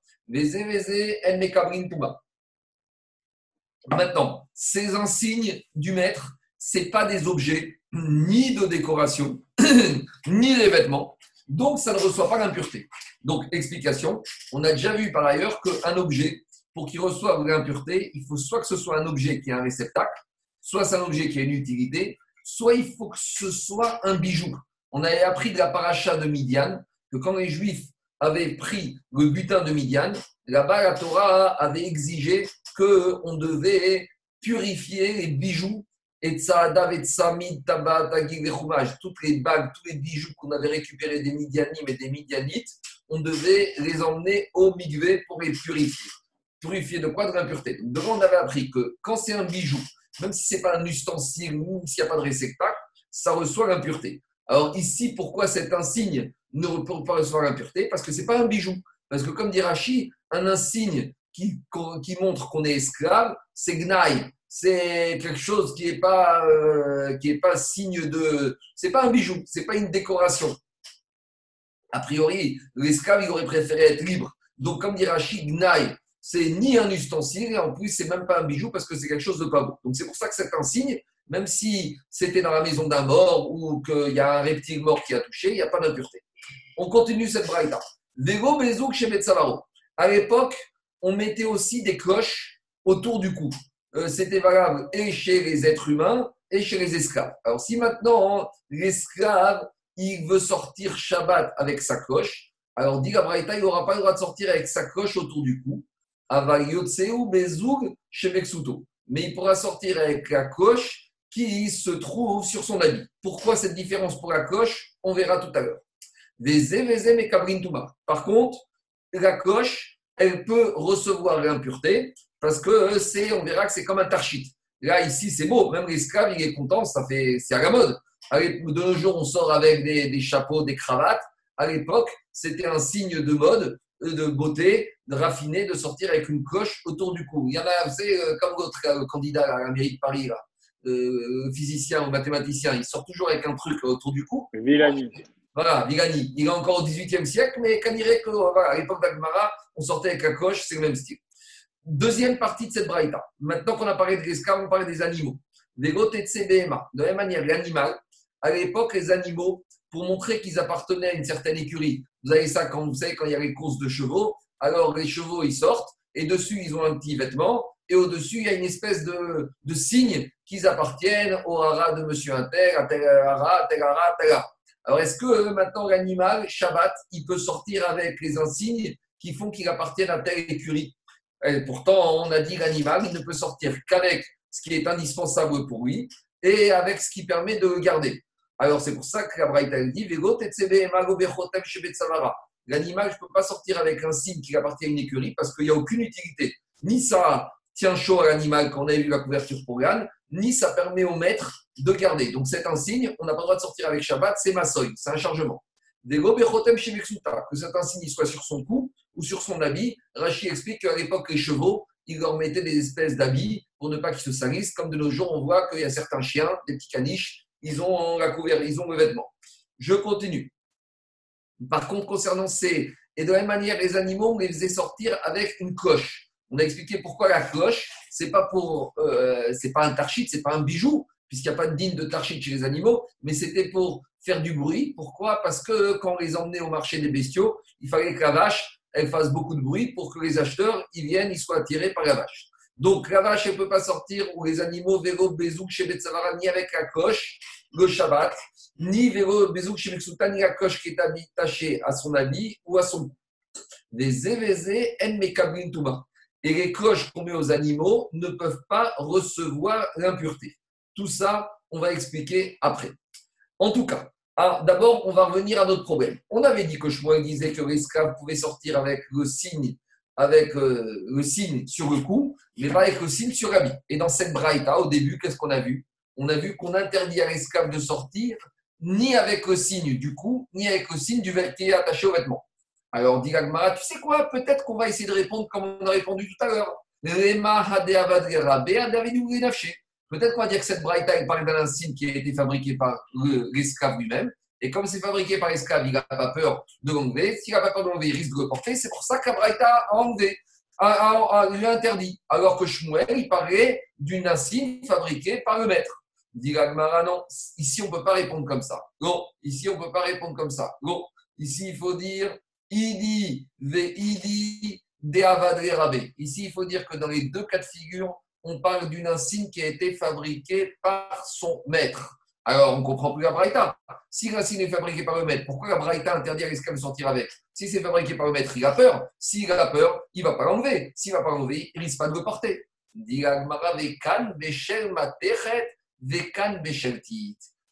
Maintenant, ces insignes du maître, ce pas des objets *clears throat* ni de décoration, *clears throat* ni les vêtements. Donc, ça ne reçoit pas l'impureté. Donc, explication, on a déjà vu par ailleurs qu'un objet, pour qu'il reçoive l'impureté, il faut soit que ce soit un objet qui a un réceptacle, soit c'est un objet qui a une utilité, soit il faut que ce soit un bijou. On avait appris de la paracha de Midian que quand les Juifs avaient pris le butin de Midian, là-bas, la Torah avait exigé qu'on devait purifier les bijoux et toutes les bagues, tous les bijoux qu'on avait récupérés des Midianim et des Midianites, on devait les emmener au Migvé pour les purifier. Purifier de quoi? De l'impureté. Donc, devant, on avait appris que quand c'est un bijou, même si ce n'est pas un ustensile ou s'il n'y a pas de réceptacle, ça reçoit l'impureté. Alors ici, pourquoi cet insigne ne peut pas recevoir l'impureté? Parce que ce n'est pas un bijou. Parce que comme dit Rachi, un insigne qui, qui montre qu'on est esclave, c'est gnaï c'est quelque chose qui n'est pas, euh, pas signe de. C'est pas un bijou, c'est pas une décoration. A priori, l'esclave, il aurait préféré être libre. Donc, comme dit Rachid, Gnaï, c'est ni un ustensile, et en plus, c'est même pas un bijou parce que c'est quelque chose de pas beau. Donc, c'est pour ça que c'est un signe, même si c'était dans la maison d'un mort ou qu'il y a un reptile mort qui a touché, il n'y a pas d'impureté. On continue cette braïta. Vego Bezouk chez Metzavaro. À l'époque, on mettait aussi des cloches autour du cou. Euh, c'était valable et chez les êtres humains et chez les esclaves. Alors si maintenant l'esclave, il veut sortir Shabbat avec sa cloche, alors dit la il n'aura pas le droit de sortir avec sa cloche autour du cou. Mais il pourra sortir avec la cloche qui se trouve sur son habit. Pourquoi cette différence pour la cloche On verra tout à l'heure. Par contre, la cloche, elle peut recevoir l'impureté parce que c'est, on verra que c'est comme un tarchit. Là, ici, c'est beau. Même l'esclave, il est content. Ça fait, c'est à la mode. De nos jours, on sort avec des, chapeaux, des cravates. À l'époque, c'était un signe de mode, de beauté, de raffiné, de sortir avec une cloche autour du cou. Il y en a, vous savez, euh, comme votre euh, candidat à la mairie de Paris, là, euh, physicien ou mathématicien, il sort toujours avec un truc autour du cou. Villani. Voilà, Villani. Il est encore au XVIIIe siècle, mais quand dirait que, voilà, à l'époque d'Agmara, on sortait avec la cloche, c'est le même style. Deuxième partie de cette braïta. Maintenant qu'on a parlé de l'esclave, on parle des animaux. Des CBMA. De la même manière, l'animal, à l'époque, les animaux, pour montrer qu'ils appartenaient à une certaine écurie, vous avez ça quand vous savez quand il y a les courses de chevaux, alors les chevaux ils sortent et dessus ils ont un petit vêtement et au-dessus il y a une espèce de, de signe qu'ils appartiennent au hara de monsieur Inter, à tel hara, tel hara, tel. Alors est-ce que maintenant l'animal, Shabbat, il peut sortir avec les insignes qui font qu'il appartient à telle écurie? Et pourtant, on a dit l'animal, ne peut sortir qu'avec ce qui est indispensable pour lui et avec ce qui permet de le garder. Alors, c'est pour ça que la Braïta dit L'animal, je ne peux pas sortir avec un signe qui appartient à une écurie parce qu'il n'y a aucune utilité. Ni ça tient chaud à l'animal quand on a eu la couverture pour l'âne, ni ça permet au maître de garder. Donc, c'est un signe, on n'a pas le droit de sortir avec Shabbat, c'est ma c'est un chargement. Que cet insigne soit sur son cou ou sur son habit. Rachid explique qu'à l'époque, les chevaux, ils leur mettaient des espèces d'habits pour ne pas qu'ils se salissent. Comme de nos jours, on voit qu'il y a certains chiens, des petits caniches, ils ont la couverture, ils ont le vêtement. Je continue. Par contre, concernant ces. Et de la même manière, les animaux, on les faisait sortir avec une cloche. On a expliqué pourquoi la cloche, c'est pas pour, euh, c'est pas un tarchit, c'est pas un bijou, puisqu'il n'y a pas de digne de tarchit chez les animaux, mais c'était pour faire du bruit. Pourquoi? Parce que quand on les emmenait au marché des bestiaux, il fallait que la vache elle fasse beaucoup de bruit pour que les acheteurs ils viennent, ils soient attirés par la vache. Donc la vache, elle ne peut pas sortir, ou les animaux, vélo, bézouk, chez ni avec la coche, le Shabbat, ni vélo, bézouk, chez la coche qui est attachée à son habit ou à son Les évézés, en mekablin Et les cloches qu'on met aux animaux ne peuvent pas recevoir l'impureté. Tout ça, on va expliquer après. En tout cas, ah, d'abord, on va revenir à notre problème. On avait dit que Shmuel disait que l'esclave pouvait sortir avec le signe, avec euh, le signe sur le cou, mais pas avec le signe sur l'habit. Et dans cette braïta, au début, qu'est-ce qu'on a vu? On a vu qu'on interdit à l'esclave de sortir ni avec le signe du cou, ni avec le signe du est attaché au vêtement. Alors, dit Agmara, tu sais quoi? Peut-être qu'on va essayer de répondre comme on a répondu tout à l'heure. Peut-être qu'on va dire que cette braïta parle d'un signe qui a été fabriqué par l'esclave lui-même. Et comme c'est fabriqué par l'esclave, il n'a pas peur de l'enlever. S'il n'a pas peur de l'enlever, il risque de le porter. C'est pour ça que braïta a enlevé, a, interdit. Alors que Shmuel, il parlait d'une insigne fabriquée par le maître. Dit non, ici on ne peut pas répondre comme ça. Non, ici on ne peut pas répondre comme ça. Non, ici il faut dire idi, ve idi, de rabé. Ici il faut dire que dans les deux cas de figure, on parle d'une insigne qui a été fabriquée par son maître. Alors, on ne comprend plus la Braïta. Si l'insigne est fabriquée par le maître, pourquoi la Braïta interdit à l'esclave de sortir avec? Si c'est fabriqué par le maître, il a peur. S'il a peur, il ne va pas l'enlever. S'il ne va pas l'enlever, il risque pas de le porter.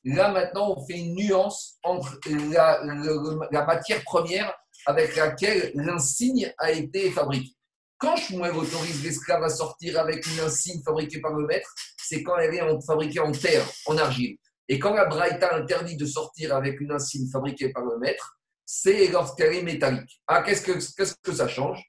Là, maintenant, on fait une nuance entre la, la matière première avec laquelle l'insigne a été fabriqué. Quand Shmuel autorise l'esclave à sortir avec une insigne fabriquée par le maître, c'est quand elle est fabriquée en terre, en argile. Et quand la Braïta interdit de sortir avec une insigne fabriquée par le maître, c'est lorsqu'elle est métallique. Ah, qu'est-ce que, qu'est-ce que ça change?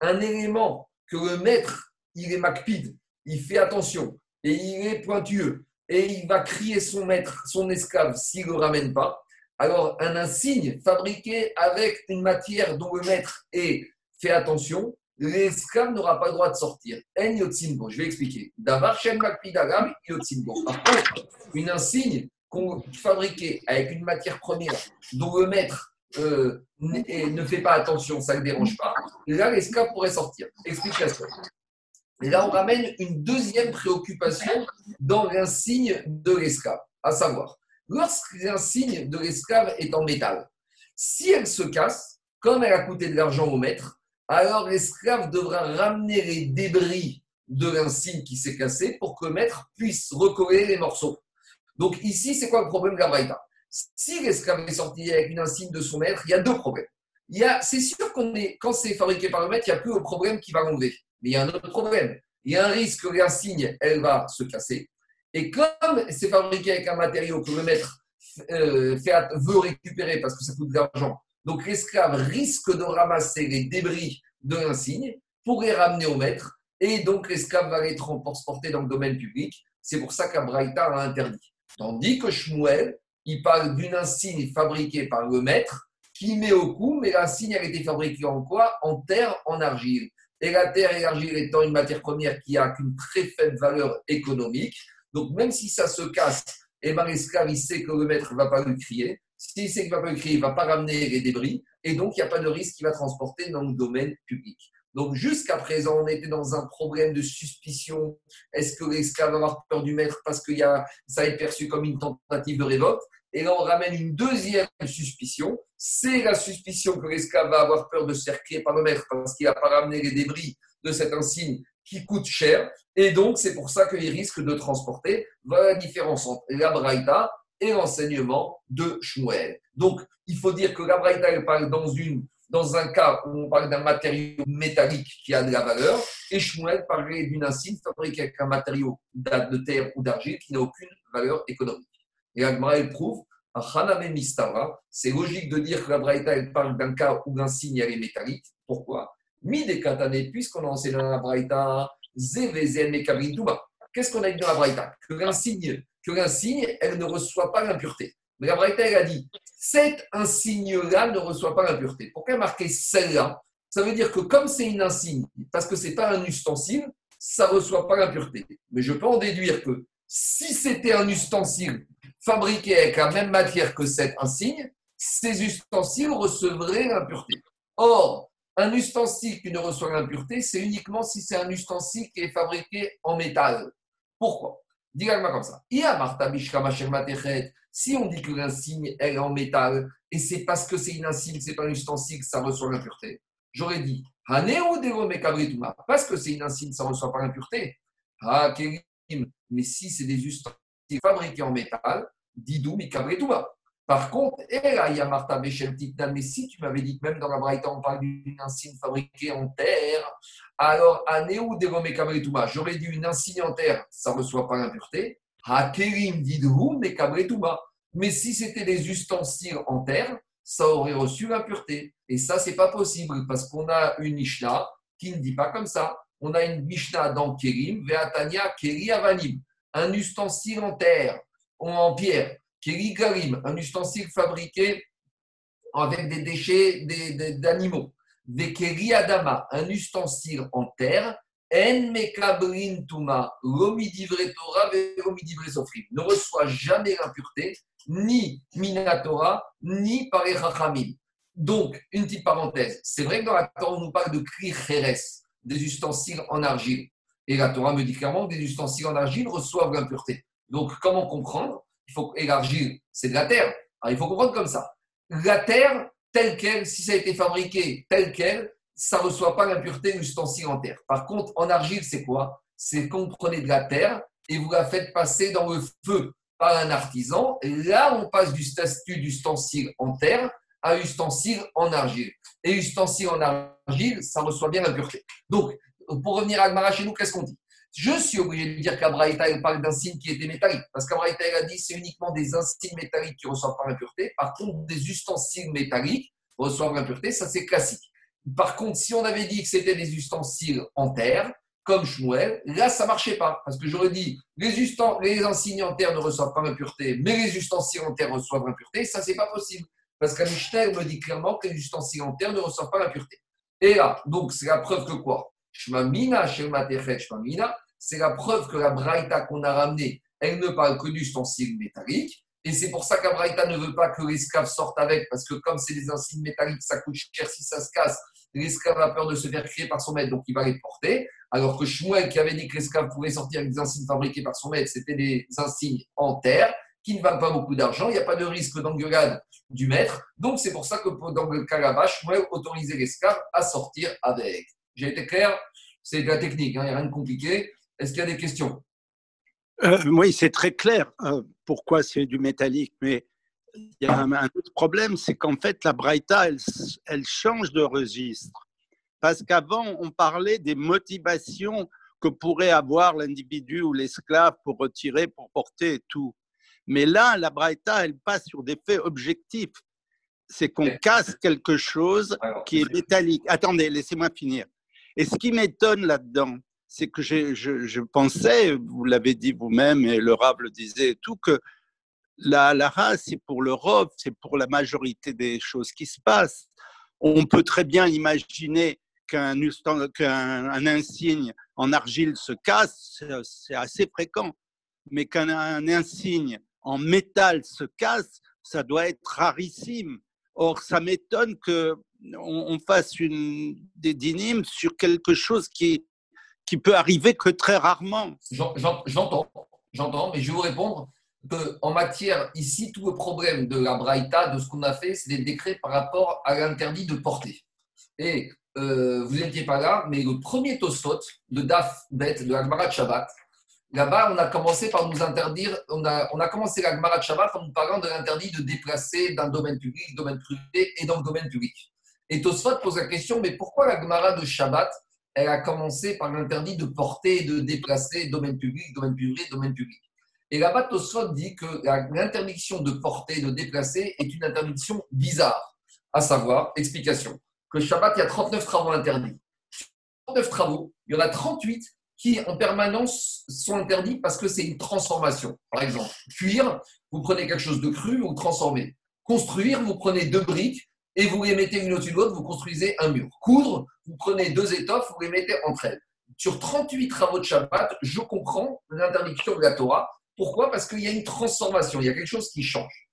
Un élément que le maître, il est makpid, il fait attention, et il est pointueux, et il va crier son maître, son esclave, s'il ne le ramène pas, alors, un insigne fabriqué avec une matière dont le maître est fait attention, l'esclave n'aura pas le droit de sortir. En Je vais expliquer. Par contre, une insigne fabriquée avec une matière première dont le maître euh, ne fait pas attention, ça ne dérange pas, là, l'esclave pourrait sortir. Explication. Et là, on ramène une deuxième préoccupation dans l'insigne de l'esclave, à savoir, lorsqu'un de l'esclave est en métal, si elle se casse, comme elle a coûté de l'argent au maître, alors l'esclave devra ramener les débris de l'insigne qui s'est cassé pour que le maître puisse recoller les morceaux. Donc ici, c'est quoi le problème de la Braïta? Si l'esclave est sorti avec une insigne de son maître, il y a deux problèmes. c'est sûr qu'on est, quand c'est fabriqué par le maître, il n'y a plus le problème qui va l'enlever. Mais il y a un autre problème. Il y a un risque que l'insigne, elle va se casser. Et comme c'est fabriqué avec un matériau que le maître veut récupérer parce que ça coûte de l'argent, donc l'esclave risque de ramasser les débris de l'insigne pour les ramener au maître. Et donc l'esclave va les transporter dans le domaine public. C'est pour ça qu'Abraïta a interdit. Tandis que Shmuel, il parle d'une insigne fabriquée par le maître qui met au cou, mais l'insigne a été fabriquée en quoi? En terre, en argile. Et la terre et l'argile étant une matière première qui a qu'une très faible valeur économique, donc même si ça se casse, et eh ben, l'esclave, il sait que le maître ne va pas lui crier. S'il sait qu'il ne va pas lui crier, il ne va pas ramener les débris. Et donc, il n'y a pas de risque qu'il va transporter dans le domaine public. Donc, jusqu'à présent, on était dans un problème de suspicion. Est-ce que l'esclave va avoir peur du maître parce que ça est perçu comme une tentative de révolte? Et là, on ramène une deuxième suspicion. C'est la suspicion que l'esclave va avoir peur de se par le maître parce qu'il n'a pas ramené les débris de cet insigne qui coûte cher. Et donc, c'est pour ça qu'il risque de transporter. Voilà la différence entre la Braïta et l'enseignement de Shmuel. Donc, il faut dire que la Braïta, elle parle dans, une, dans un cas où on parle d'un matériau métallique qui a de la valeur, et Shmuel parlait d'une insigne fabriquée avec un matériau de terre ou d'argile qui n'a aucune valeur économique. Et Agmara, elle prouve, c'est logique de dire que la Braïta, elle parle d'un cas où l'insigne, elle est métallique. Pourquoi? Puisqu'on a enseigné dans la Braïta, Qu'est-ce qu'on a dit dans la Braïta? Que l'insigne, que l'insigne, elle ne reçoit pas l'impureté. Mais la Braïta, elle a dit, cet insigne-là ne reçoit pas l'impureté. Pourquoi marquer celle-là? Ça veut dire que comme c'est une insigne, parce que ce n'est pas un ustensile, ça ne reçoit pas l'impureté. Mais je peux en déduire que si c'était un ustensile fabriqué avec la même matière que cet insigne, ces ustensiles recevraient l'impureté. Or, un ustensile qui ne reçoit l'impureté, c'est uniquement si c'est un ustensile qui est fabriqué en métal. Pourquoi? Dis-moi comme ça. Si on dit que l'insigne est en métal et c'est parce que c'est une insigne, c'est pas un ustensile, ça reçoit l'impureté. J'aurais dit parce que c'est une insigne, ça ne reçoit pas l'impureté. Ah, mais si c'est des ustensiles fabriqués en métal, didou mi par contre, Martha mais si tu m'avais dit que même dans la Braïta, on parle d'une insigne fabriquée en terre, alors, Anéou Kabretuma, j'aurais dit une insigne en terre, ça ne reçoit pas l'impureté. Hakerim Didhou Kabretuma. Mais si c'était des ustensiles en terre, ça aurait reçu l'impureté. Et ça, c'est pas possible parce qu'on a une Mishnah qui ne dit pas comme ça. On a une Mishnah dans Kerim, Veatania Keri Avanim, un ustensile en terre, en pierre Keri Garim, un ustensile fabriqué avec des déchets d'animaux. Des Adama, un ustensile en terre. En mekabrin tuma, Torah sofrim, ne reçoit jamais l'impureté, ni minatora, ni par Donc, une petite parenthèse, c'est vrai que dans la Torah, on nous parle de kri des ustensiles en argile. Et la Torah me dit clairement que des ustensiles en argile reçoivent l'impureté. Donc, comment comprendre? Il faut élargir, c'est de la terre. Il faut comprendre comme ça. La terre, telle qu'elle, si ça a été fabriqué telle qu'elle, ça ne reçoit pas l'impureté de l'ustensile en terre. Par contre, en argile, c'est quoi? C'est qu'on prenez de la terre et vous la faites passer dans le feu par un artisan. Et là, on passe du statut d'ustensile en terre à ustensile en argile. Et ustensile en argile, ça reçoit bien l'impureté. Donc, pour revenir à Agmara chez nous, qu'est-ce qu'on dit? Je suis obligé de dire qu'Abraïta, parle d'un signe qui était métallique. Parce qu'Abraïta, a dit c'est uniquement des insignes métalliques qui reçoivent pas l'impureté. Par contre, des ustensiles métalliques reçoivent l'impureté. Ça, c'est classique. Par contre, si on avait dit que c'était des ustensiles en terre, comme Shmuel, là, ça marchait pas. Parce que j'aurais dit les, les insignes en terre ne reçoivent pas l'impureté, mais les ustensiles en terre reçoivent l'impureté. Ça, c'est pas possible. Parce qu'un me dit clairement que les ustensiles en terre ne reçoivent pas l'impureté. Et là, donc, c'est la preuve que quoi? C'est la preuve que la braïta qu'on a ramenée, elle ne parle que d'ustensiles métalliques. Et c'est pour ça qu'Abraïta ne veut pas que l'esclave sorte avec, parce que comme c'est des insignes métalliques, ça coûte cher si ça se casse. L'esclave a peur de se faire crier par son maître, donc il va les porter. Alors que Shmuel, qui avait dit que l'esclave pouvait sortir avec des insignes fabriqués par son maître, c'était des insignes en terre qui ne valent pas beaucoup d'argent. Il n'y a pas de risque d'engueulade du maître. Donc c'est pour ça que dans le cas là-bas, Shmuel autorisait l'esclave à sortir avec. J'ai été clair C'est de la technique, hein, il n'y a rien de compliqué. Est-ce qu'il y a des questions? Euh, Oui, c'est très clair euh, pourquoi c'est du métallique, mais il y a un, autre problème, c'est qu'en fait, la Braïta, elle, elle change de registre. Parce qu'avant, on parlait des motivations que pourrait avoir l'individu ou l'esclave pour retirer, pour porter et tout. Mais là, la Braïta, elle passe sur des faits objectifs. C'est qu'on casse quelque chose qui est métallique. Attendez, laissez-moi finir. Et ce qui m'étonne là-dedans, c'est que je, pensais, vous l'avez dit vous-même et le Rav le disait tout, que la, la race, c'est pour l'Europe, c'est pour la majorité des choses qui se passent. On peut très bien imaginer qu'un insigne en argile se casse, c'est assez fréquent. Mais qu'un insigne en métal se casse, ça doit être rarissime. Or, ça m'étonne que on, fasse une, des dynimes sur quelque chose qui, peut arriver que très rarement. J'entends, j'entends, mais je vais vous répondre qu'en matière, ici, tout le problème de la Braïta, de ce qu'on a fait, c'est des décrets par rapport à l'interdit de porter. Et euh, vous n'étiez pas là, mais le premier tosot de Daf Bet de la Shabbat, Là-bas, on a commencé par nous interdire, on a, on a commencé la Gemara de Shabbat en nous parlant de l'interdit de déplacer d'un domaine public, domaine privé et dans le domaine public. Et Tosfot pose la question, mais pourquoi la Gemara de Shabbat, elle a commencé par l'interdit de porter et de déplacer domaine public, domaine privé, domaine public? Et là-bas, Tosfot dit que l'interdiction de porter et de déplacer est une interdiction bizarre. À savoir, explication, que Shabbat, il y a 39 travaux interdits. 39 travaux, il y en a 38 qui en permanence sont interdits parce que c'est une transformation. Par exemple, cuire, vous prenez quelque chose de cru, vous transformez. Construire, vous prenez deux briques et vous les mettez une au-dessus de l'autre, vous construisez un mur. Coudre, vous prenez deux étoffes, vous les mettez entre elles. Sur 38 travaux de Shabbat, je comprends l'interdiction de la Torah. Pourquoi? Parce qu'il y a une transformation, il y a quelque chose qui change.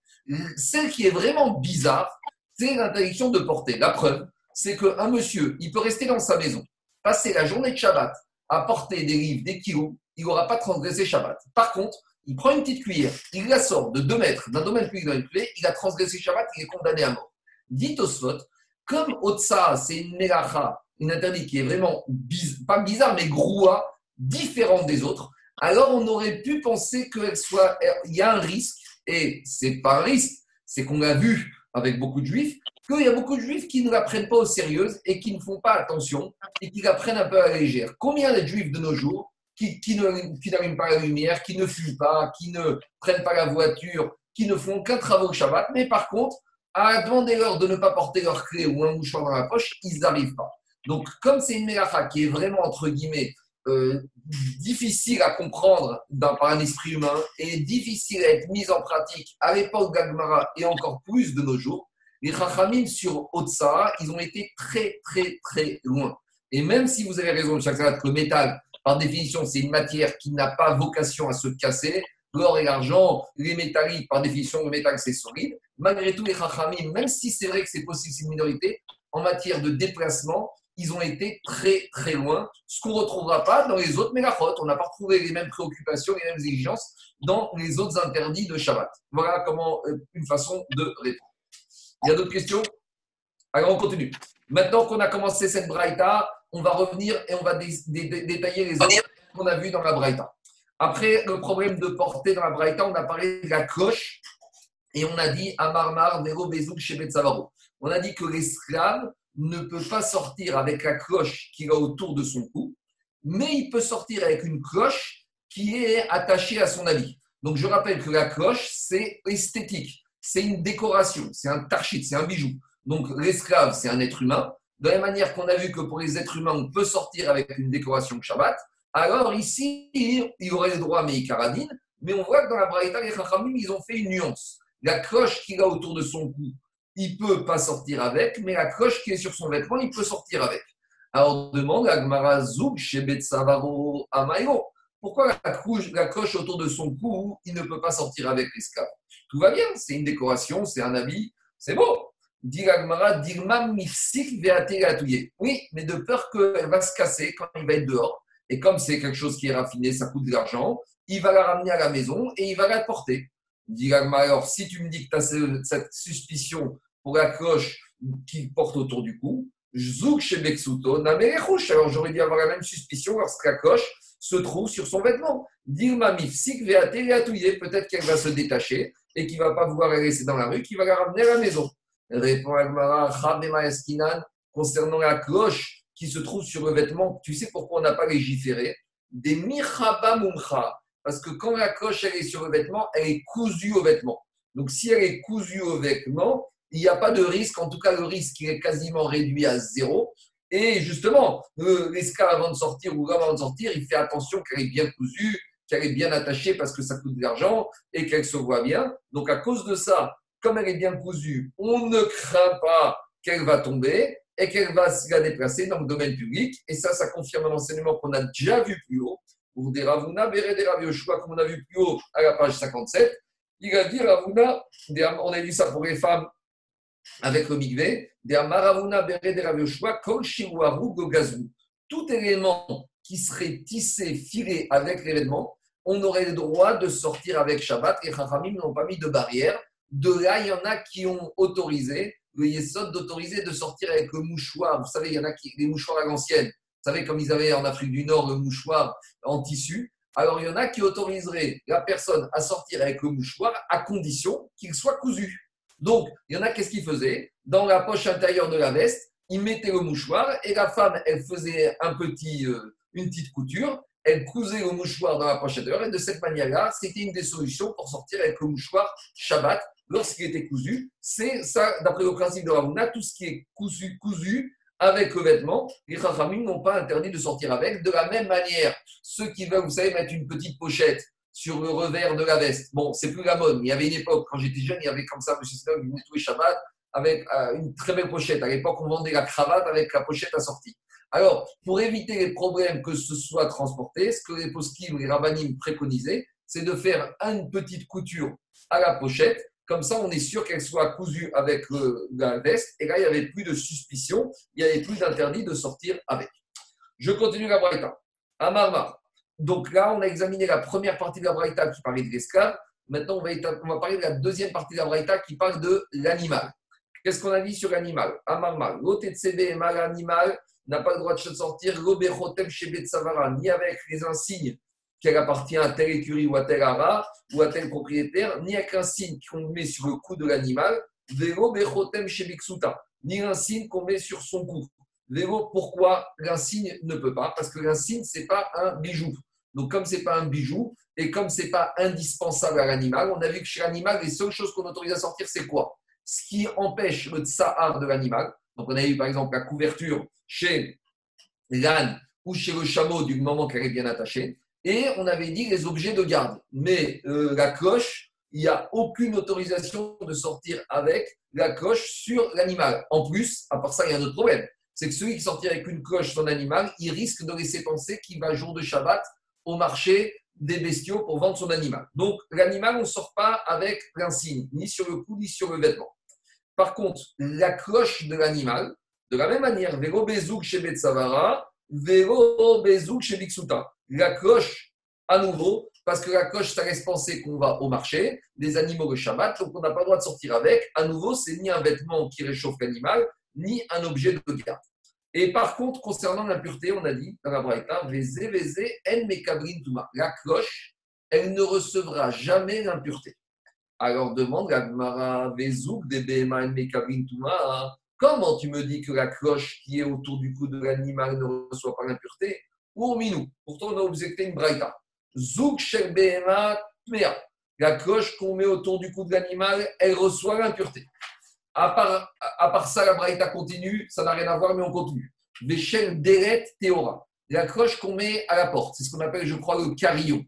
Celle qui est vraiment bizarre, c'est l'interdiction de porter. La preuve, c'est qu'un monsieur, il peut rester dans sa maison, passer la journée de Shabbat à porter des livres, des kilos, il n'aura pas transgressé Shabbat. Par contre, il prend une petite cuillère, il la sort de 2 mètres d'un domaine public dans une clé, il a transgressé Shabbat, il est condamné à mort. Dit Osfot, comme Otsa, c'est une melacha, une interdite qui est vraiment, pas bizarre, mais groua, différente des autres, alors on aurait pu penser qu'il soit, y a un risque, et c'est pas un risque, c'est qu'on l'a vu avec beaucoup de juifs, qu'il y a beaucoup de juifs qui ne la prennent pas au sérieux et qui ne font pas attention et qui la prennent un peu à la légère. Combien de juifs de nos jours qui, qui n'allument pas la lumière, qui ne fument pas, qui ne prennent pas la voiture, qui ne font qu'un travaux au Shabbat, mais par contre, à demander leur de ne pas porter leur clé ou un mouchoir dans la poche, ils n'arrivent pas. Donc, comme c'est une mélacha qui est vraiment, entre guillemets, euh, difficile à comprendre par un esprit humain et difficile à être mise en pratique à l'époque d'Agmara et encore plus de nos jours, les Chachamim sur Otsa, ils ont été très, très, très loin. Et même si vous avez raison, chaque que le métal, par définition, c'est une matière qui n'a pas vocation à se casser, l'or et l'argent, les métalliques, par définition, le métal, c'est solide. Malgré tout, les Chachamim, même si c'est vrai que c'est possible, c'est une minorité, en matière de déplacement, ils ont été très, très loin. Ce qu'on ne retrouvera pas dans les autres mélachotes. On n'a pas retrouvé les mêmes préoccupations, les mêmes exigences dans les autres interdits de Shabbat. Voilà comment euh, une façon de répondre. Il y a d'autres questions? Alors, on continue. Maintenant qu'on a commencé cette braïta, on va revenir et on va détailler les autres qu'on a vus dans la braïta. Après, le problème de porter dans la braïta, on a parlé de la cloche et on a dit Amarmar, Nero, Bezouk, Shebet Savaro. On a dit que l'esclave ne peut pas sortir avec la cloche qui va autour de son cou, mais il peut sortir avec une cloche qui est attachée à son habit. Donc je rappelle que la cloche, c'est esthétique c'est une décoration, c'est un tarchit, c'est un bijou. Donc l'esclave, c'est un être humain. De la même manière qu'on a vu que pour les êtres humains, on peut sortir avec une décoration de Shabbat, alors ici, il aurait le droit à Meikaradine, mais on voit que dans la Braïta, les Chachamim, ils ont fait une nuance. La cloche qu'il a autour de son cou, il ne peut pas sortir avec, mais la cloche qui est sur son vêtement, il peut sortir avec. Alors on demande à Gmara Zoug chez Amayo. Pourquoi la, coche autour de son cou, il ne peut pas sortir avec l'esclave? Tout va bien, c'est une décoration, c'est un habit, c'est beau. Oui, mais de peur qu'elle va se casser quand il va être dehors. Et comme c'est quelque chose qui est raffiné, ça coûte de l'argent, il va la ramener à la maison et il va la porter. Alors si tu me dis que tu as cette suspicion pour la cloche qu'il porte autour du cou, Zouk chez Beksuto, alors j'aurais dû avoir la même suspicion lorsque la coche se trouve sur son vêtement. Dilma Mifsik peut-être qu'elle va se détacher et qu'il ne va pas vouloir la laisser dans la rue, qu'il va la ramener à la maison. Répond Agmara, concernant la cloche qui se trouve sur le vêtement, tu sais pourquoi on n'a pas légiféré? Des mirhaba parce que quand la cloche elle est sur le vêtement, elle est cousue au vêtement. Donc si elle est cousue au vêtement, il n'y a pas de risque, en tout cas le risque est quasiment réduit à zéro. Et justement, l'esclave avant de sortir ou avant de sortir, il fait attention qu'elle est bien cousue, qu'elle est bien attachée parce que ça coûte de l'argent et qu'elle se voit bien. Donc à cause de ça, comme elle est bien cousue, on ne craint pas qu'elle va tomber et qu'elle va se la déplacer dans le domaine public. Et ça, ça confirme l'enseignement qu'on a déjà vu plus haut, pour des Ravuna, des comme on a vu plus haut à la page 57. Il a dit Ravuna, on a vu ça pour les femmes avec le Migvé, des Maravuna, Béré des Ravioshua, Kol Gazou. Tout élément qui serait tissé, filé avec l'événement, on aurait le droit de sortir avec Shabbat et Chachamim n'ont pas mis de barrière de là, il y en a qui ont autorisé, le Yesod d'autoriser de sortir avec le mouchoir. Vous savez, il y en a qui, les mouchoirs à l'ancienne. Vous savez, comme ils avaient en Afrique du Nord le mouchoir en tissu. Alors, il y en a qui autoriseraient la personne à sortir avec le mouchoir à condition qu'il soit cousu. Donc, il y en a, qu'est-ce qu'ils faisaient Dans la poche intérieure de la veste, ils mettaient le mouchoir et la femme, elle faisait un petit, euh, une petite couture elle cousait le mouchoir dans la poche intérieure et de cette manière-là, c'était une des solutions pour sortir avec le mouchoir Shabbat lorsqu'il était cousu. C'est ça, d'après le principe de Ravuna, tout ce qui est cousu, cousu avec le vêtement, les Chachamim n'ont pas interdit de sortir avec. De la même manière, ceux qui veulent, vous savez, mettre une petite pochette sur le revers de la veste. Bon, c'est plus la mode, il y avait une époque, quand j'étais jeune, il y avait comme ça, M. Snog, il venait tous Shabbat avec euh, une très belle pochette. À l'époque, on vendait la cravate avec la pochette assortie. Alors, pour éviter les problèmes que ce soit transporté, ce que les poskim, les rabbinim préconisaient, c'est de faire une petite couture à la pochette comme ça, on est sûr qu'elle soit cousue avec la veste. Et là, il n'y avait plus de suspicion, il n'y avait plus d'interdit de sortir avec. Je continue la braïta. Amarmar. Donc là, on a examiné la première partie de la braïta qui parlait de l'esclave. Maintenant, on va, on va, parler de la deuxième partie de la braïta qui parle de l'animal. Qu'est-ce qu'on a dit sur l'animal? Amarmar. L'OTCB, mal animal, n'a pas le droit de sortir. Ni avec les insignes qu'elle appartient à telle écurie ou à tel ara ou à tel propriétaire, ni avec un signe qu'on met sur le cou de l'animal, ni un signe qu'on met sur son cou. Vélo, pourquoi l'insigne ne peut pas? Parce que l'insigne, ce n'est pas un bijou. Donc, comme ce n'est pas un bijou et comme ce n'est pas indispensable à l'animal, on a vu que chez l'animal, les seules choses qu'on autorise à sortir, c'est quoi? Ce qui empêche le tsahar de l'animal. Donc, on a eu par exemple la couverture chez l'âne ou chez le chameau du moment qu'elle est bien attachée. Et on avait dit les objets de garde. Mais euh, la cloche, il n'y a aucune autorisation de sortir avec la cloche sur l'animal. En plus, à part ça, il y a un autre problème. C'est que celui qui sortit avec une cloche son animal, il risque de laisser penser qu'il va jour de Shabbat au marché des bestiaux pour vendre son animal. Donc, l'animal, on ne sort pas avec l'insigne, ni sur le cou, ni sur le vêtement. Par contre, la cloche de l'animal, de la même manière, Vélo Bezouk chez Betsavara, Vélo Bezouk chez Bixuta la cloche à nouveau, parce que la cloche, ça laisse penser qu'on va au marché, des animaux de Shabbat, donc on n'a pas le droit de sortir avec. À nouveau, c'est ni un vêtement qui réchauffe l'animal, ni un objet de garde. Et par contre, concernant l'impureté, on a dit dans la Braïta, la cloche, elle ne recevra jamais l'impureté. Alors demande la de Comment tu me dis que la cloche qui est autour du cou de l'animal ne reçoit pas l'impureté? Ou minou. Pourtant, on a objecté une braïta. Zouk. La cloche qu'on met autour du cou de l'animal, elle reçoit l'impureté. À part, ça, la braïta continue, ça n'a rien à voir, mais on continue. Véchel deret théora. La cloche qu'on met à la porte, c'est ce qu'on appelle, je crois, le carillon.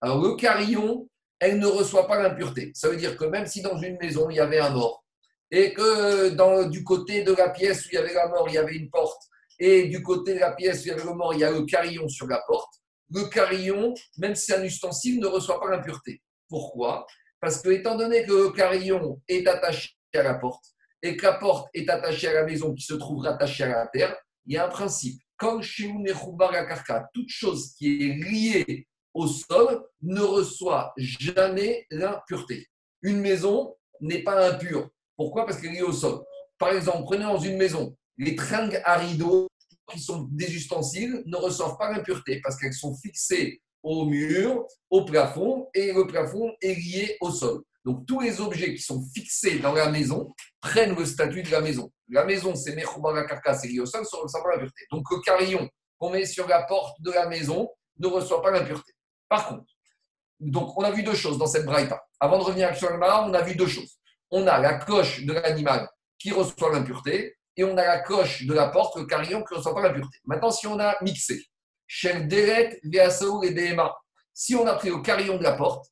Alors, le carillon, elle ne reçoit pas l'impureté. Ça veut dire que même si dans une maison, il y avait un mort, et que du côté de la pièce où il y avait la mort, il y avait une porte, et du côté de la pièce vers le mort, il y a le carillon sur la porte. le carillon, même si c'est un ustensile, ne reçoit pas l'impureté. Pourquoi? Parce que, étant donné que le carillon est attaché à la porte et que la porte est attachée à la maison qui se trouve rattachée à la terre, il y a un principe. Comme chez toute chose qui est liée au sol ne reçoit jamais l'impureté. Une maison n'est pas impure. Pourquoi? Parce qu'elle est liée au sol. Par exemple, prenez dans une maison les tringues à rideaux qui sont des ustensiles ne reçoivent pas l'impureté parce qu'elles sont fixées au mur, au plafond, et le plafond est lié au sol. Donc tous les objets qui sont fixés dans la maison prennent le statut de la maison. La maison, c'est la carcasse, c'est lié au sol, ça ne reçoit pas l'impureté. Donc le carillon qu'on met sur la porte de la maison ne reçoit pas l'impureté. Par contre, donc on a vu deux choses dans cette braïta. Avant de revenir sur le on a vu deux choses. On a la cloche de l'animal qui reçoit l'impureté et on a la coche de la porte, le carillon qui ne reçoit pas l'impureté. Maintenant, si on a mixé, Shel Deret, et si on a pris le carillon de la porte,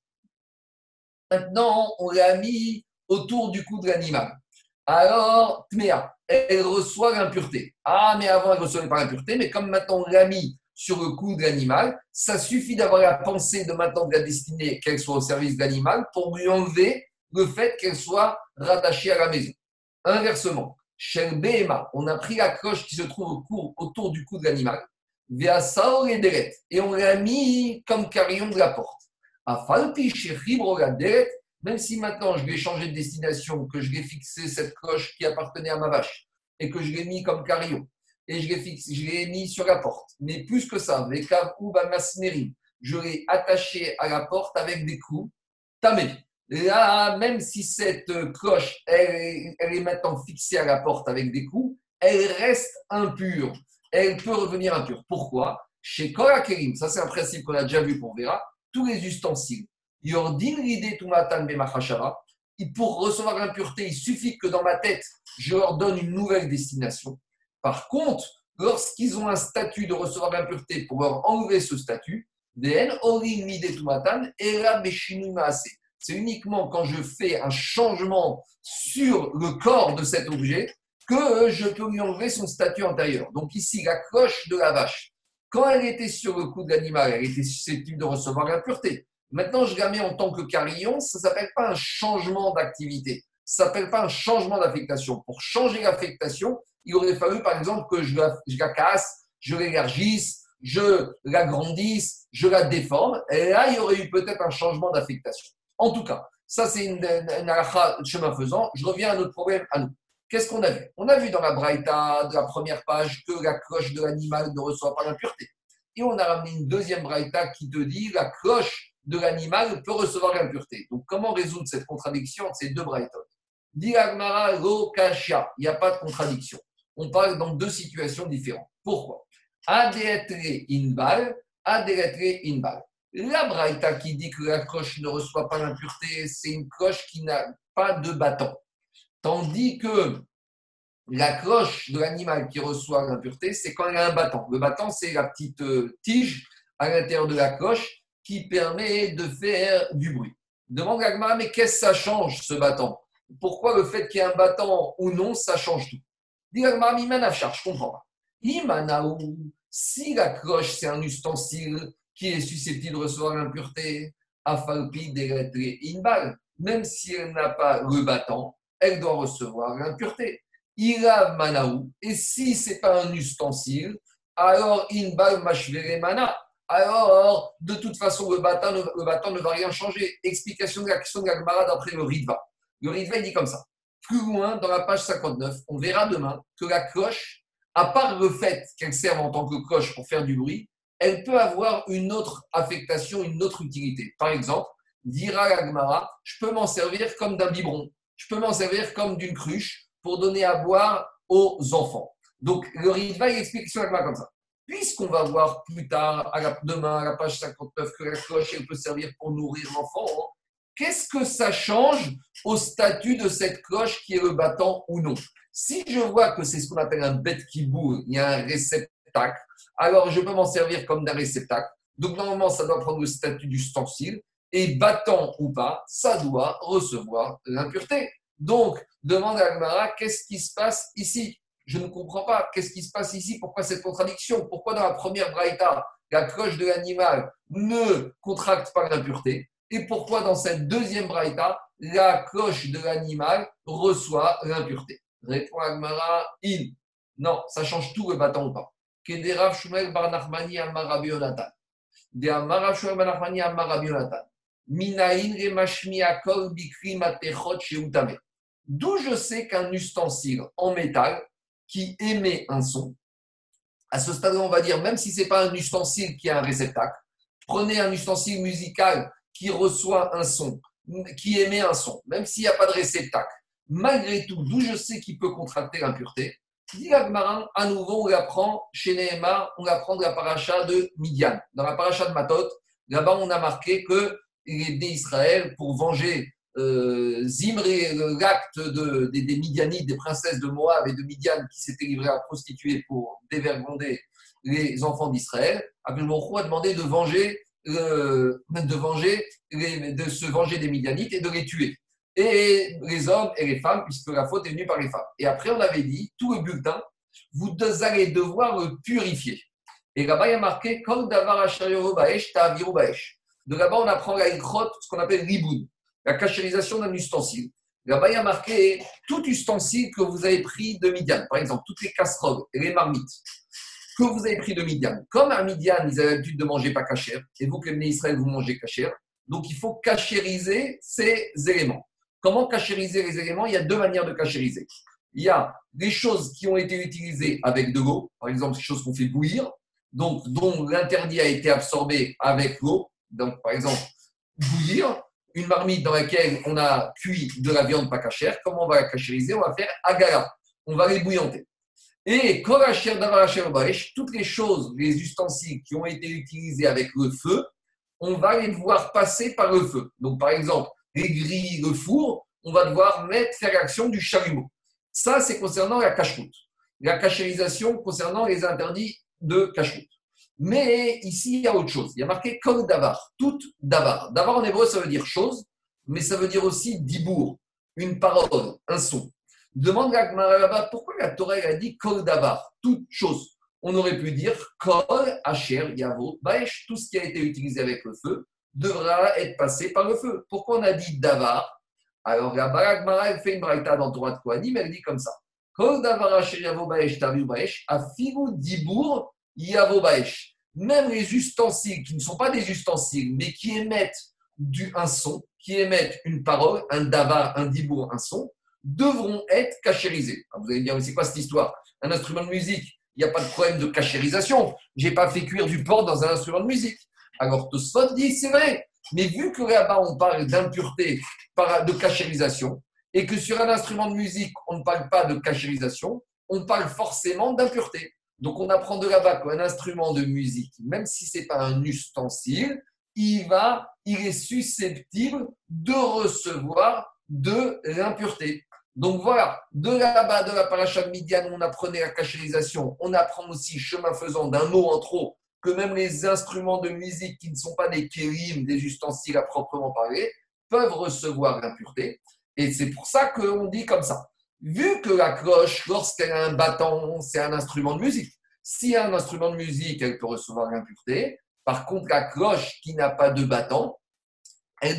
maintenant on l'a mis autour du cou de l'animal. Alors, Tmea, elle reçoit l'impureté. Ah, mais avant, elle ne recevait pas l'impureté, mais comme maintenant on l'a mis sur le cou de l'animal, ça suffit d'avoir la pensée de maintenant de la destiner qu'elle soit au service de l'animal pour lui enlever le fait qu'elle soit rattachée à la maison. Inversement, chez Behema, on a pris la cloche qui se trouve autour du cou de l'animal, via Saor et et on l'a mis comme carillon de la porte. À même si maintenant je vais changer de destination, que je vais fixer cette cloche qui appartenait à ma vache, et que je l'ai mis comme carillon, et je l'ai, fixé, je l'ai mis sur la porte. Mais plus que ça, je l'ai attaché à la porte avec des clous, tamé. Là, même si cette cloche, elle, est maintenant fixée à la porte avec des coups, elle reste impure. Elle peut revenir impure. Pourquoi? Chez Kerim, ça c'est un principe qu'on a déjà vu pour Vera, tous les ustensiles, Yordin l'idée Tumatan pour recevoir l'impureté, il suffit que dans ma tête, je leur donne une nouvelle destination. Par contre, lorsqu'ils ont un statut de recevoir l'impureté, pour leur enlever ce statut, c'est uniquement quand je fais un changement sur le corps de cet objet que je peux lui enlever son statut antérieur. Donc ici, la cloche de la vache, quand elle était sur le cou de l'animal, elle était susceptible de recevoir l'impureté. Maintenant, je la mets en tant que carillon, ça ne s'appelle pas un changement d'activité, ça ne s'appelle pas un changement d'affectation. Pour changer l'affectation, il aurait fallu, par exemple, que je la, je la casse, je l'élargisse, je l'agrandisse, je la déforme. Et là, il y aurait eu peut-être un changement d'affectation. En tout cas, ça c'est une, une, chemin faisant. Je reviens à notre problème à nous. Qu'est-ce qu'on a vu? On a vu dans la Braïta de la première page que la cloche de l'animal ne reçoit pas l'impureté. Et on a ramené une deuxième Braïta qui te dit la cloche de l'animal peut recevoir l'impureté. Donc comment résoudre cette contradiction entre ces deux Lo Il n'y a pas de contradiction. On parle dans deux situations différentes. Pourquoi? Adeetre inbal, adeetre inbal. La Braïta qui dit que la cloche ne reçoit pas l'impureté, c'est une cloche qui n'a pas de bâton. Tandis que la cloche de l'animal qui reçoit l'impureté, c'est quand elle a un bâton. Le bâton, c'est la petite euh, tige à l'intérieur de la cloche qui permet de faire du bruit. Demande à mais qu'est-ce que ça change ce bâton? Pourquoi le fait qu'il y ait un bâton ou non, ça change tout? Dis Agmara, je comprends pas. Si la cloche, c'est un ustensile qui est susceptible de recevoir l'impureté, Afalpi une balle. Même si elle n'a pas le bâton, elle doit recevoir l'impureté. Ira manaou. Et si ce n'est pas un ustensile, alors inbal mashvere mana. Alors, de toute façon, le bâton, le bâton ne va rien changer. Explication de la question de d'après le Ritva. Le Ritva, dit comme ça. Plus loin, dans la page 59, on verra demain que la cloche, à part le fait qu'elle serve en tant que cloche pour faire du bruit, elle peut avoir une autre affectation, une autre utilité. Par exemple, dira l'agmara, je peux m'en servir comme d'un biberon, je peux m'en servir comme d'une cruche pour donner à boire aux enfants. Donc, le Ritva, il explique sur l'agmara comme ça. Puisqu'on va voir plus tard, demain, à la page 59, que la cloche, elle peut servir pour nourrir l'enfant, hein, qu'est-ce que ça change au statut de cette cloche qui est le battant ou non? Si je vois que c'est ce qu'on appelle un bête qui boue, il y a un réceptacle, alors je peux m'en servir comme d'un réceptacle. Donc normalement, ça doit prendre le statut d'ustensile. Et battant ou pas, ça doit recevoir l'impureté. Donc, demande à Almara, qu'est-ce qui se passe ici? Je ne comprends pas. Qu'est-ce qui se passe ici? Pourquoi cette contradiction? Pourquoi dans la première braïta, la cloche de l'animal ne contracte pas l'impureté? Et pourquoi dans cette deuxième braïta, la cloche de l'animal reçoit l'impureté? Répond Agmara, in. Non, ça change tout le bâton ou pas. Kederav Shumel. De D'où je sais qu'un ustensile en métal qui émet un son, à ce stade, on va dire, même si ce n'est pas un ustensile qui a un réceptacle, prenez un ustensile musical qui reçoit un son, qui émet un son, même s'il n'y a pas de réceptacle, malgré tout, d'où je sais qu'il peut contracter l'impureté, dit marin à nouveau, on l'apprend chez Nehemar, on l'apprend de la paracha de Midian. Dans la paracha de Matot, là-bas, on a marqué que les d'Israël, pour venger euh, Zimri, l'acte de, des, Midianites, des princesses de Moab et de Midian qui s'étaient livrées à prostituer pour dévergonder les enfants d'Israël, Abdelmourou a demandé de venger, euh, de, venger de se venger des Midianites et de les tuer. Et les hommes et les femmes, puisque la faute est venue par les femmes. Et après, on avait dit, tout le bulletin, vous allez devoir purifier. Et là-bas, il y a marqué, comme Davar De là-bas, on apprend la ce qu'on appelle riboun la cachérisation d'un ustensile. Là-bas, il y a marqué tout ustensile que vous avez pris de Midian, par exemple, toutes les casseroles et les marmites que vous avez pris de Midian. Comme à Midian, ils avaient l'habitude de manger pas cachère, et vous, que Israël, vous mangez cachère, donc il faut cachériser ces éléments. Comment cachériser les éléments? Il y a deux manières de cachériser. Il y a des choses qui ont été utilisées avec de l'eau, par exemple, des choses qu'on fait bouillir, donc dont l'interdit a été absorbé avec l'eau. Donc, par exemple, bouillir, une marmite dans laquelle on a cuit de la viande pas cachère, comment on va la cachériser? On va faire agara, on va les bouillanter. Et toutes les choses, les ustensiles qui ont été utilisés avec le feu, on va les devoir passer par le feu. Donc, par exemple, les grilles, le four, on va devoir mettre, faire l'action du chalumeau. Ça, c'est concernant la cache La cachérisation concernant les interdits de cache mais ici, il y a autre chose. Il y a marqué comme davar, tout davar. Davar en hébreu, ça veut dire chose, mais ça veut dire aussi dibour, une parole, un son. Demande à pourquoi la Torah a dit kol davar, toute chose? On aurait pu dire kol asher yavo baesh, tout ce qui a été utilisé avec le feu devra être passé par le feu. Pourquoi on a dit davar? Alors la elle fait une braïta dans Torah de Kohanim, elle dit comme ça. Kol davar asher yavo baesh tavu baesh, afigu dibour Yavobaesh. Même les ustensiles qui ne sont pas des ustensiles, mais qui émettent du, un son, qui émettent une parole, un davar, un dibour, un son, devront être cachérisés. vous allez dire, mais c'est quoi cette histoire? Un instrument de musique, il n'y a pas de problème de cachérisation. Je n'ai pas fait cuire du porc dans un instrument de musique. Alors Tosfot dit, c'est vrai, mais vu que là-bas on parle d'impureté, de cachérisation, et que sur un instrument de musique on ne parle pas de cachérisation, on parle forcément d'impureté. Donc on apprend de là-bas qu'un instrument de musique, même si ce n'est pas un ustensile, il, va, il est susceptible de recevoir de l'impureté. Donc voilà, de là-bas, de la paracha de on apprenait la cachérisation. On apprend aussi, chemin faisant, d'un mot en trop, que même les instruments de musique qui ne sont pas des kérim, des ustensiles à proprement parler, peuvent recevoir l'impureté. Et c'est pour ça qu'on dit comme ça vu que la cloche, lorsqu'elle a un bâton, c'est un instrument de musique. Si un instrument de musique, elle peut recevoir l'impureté. Par contre, la cloche qui n'a pas de bâton, elle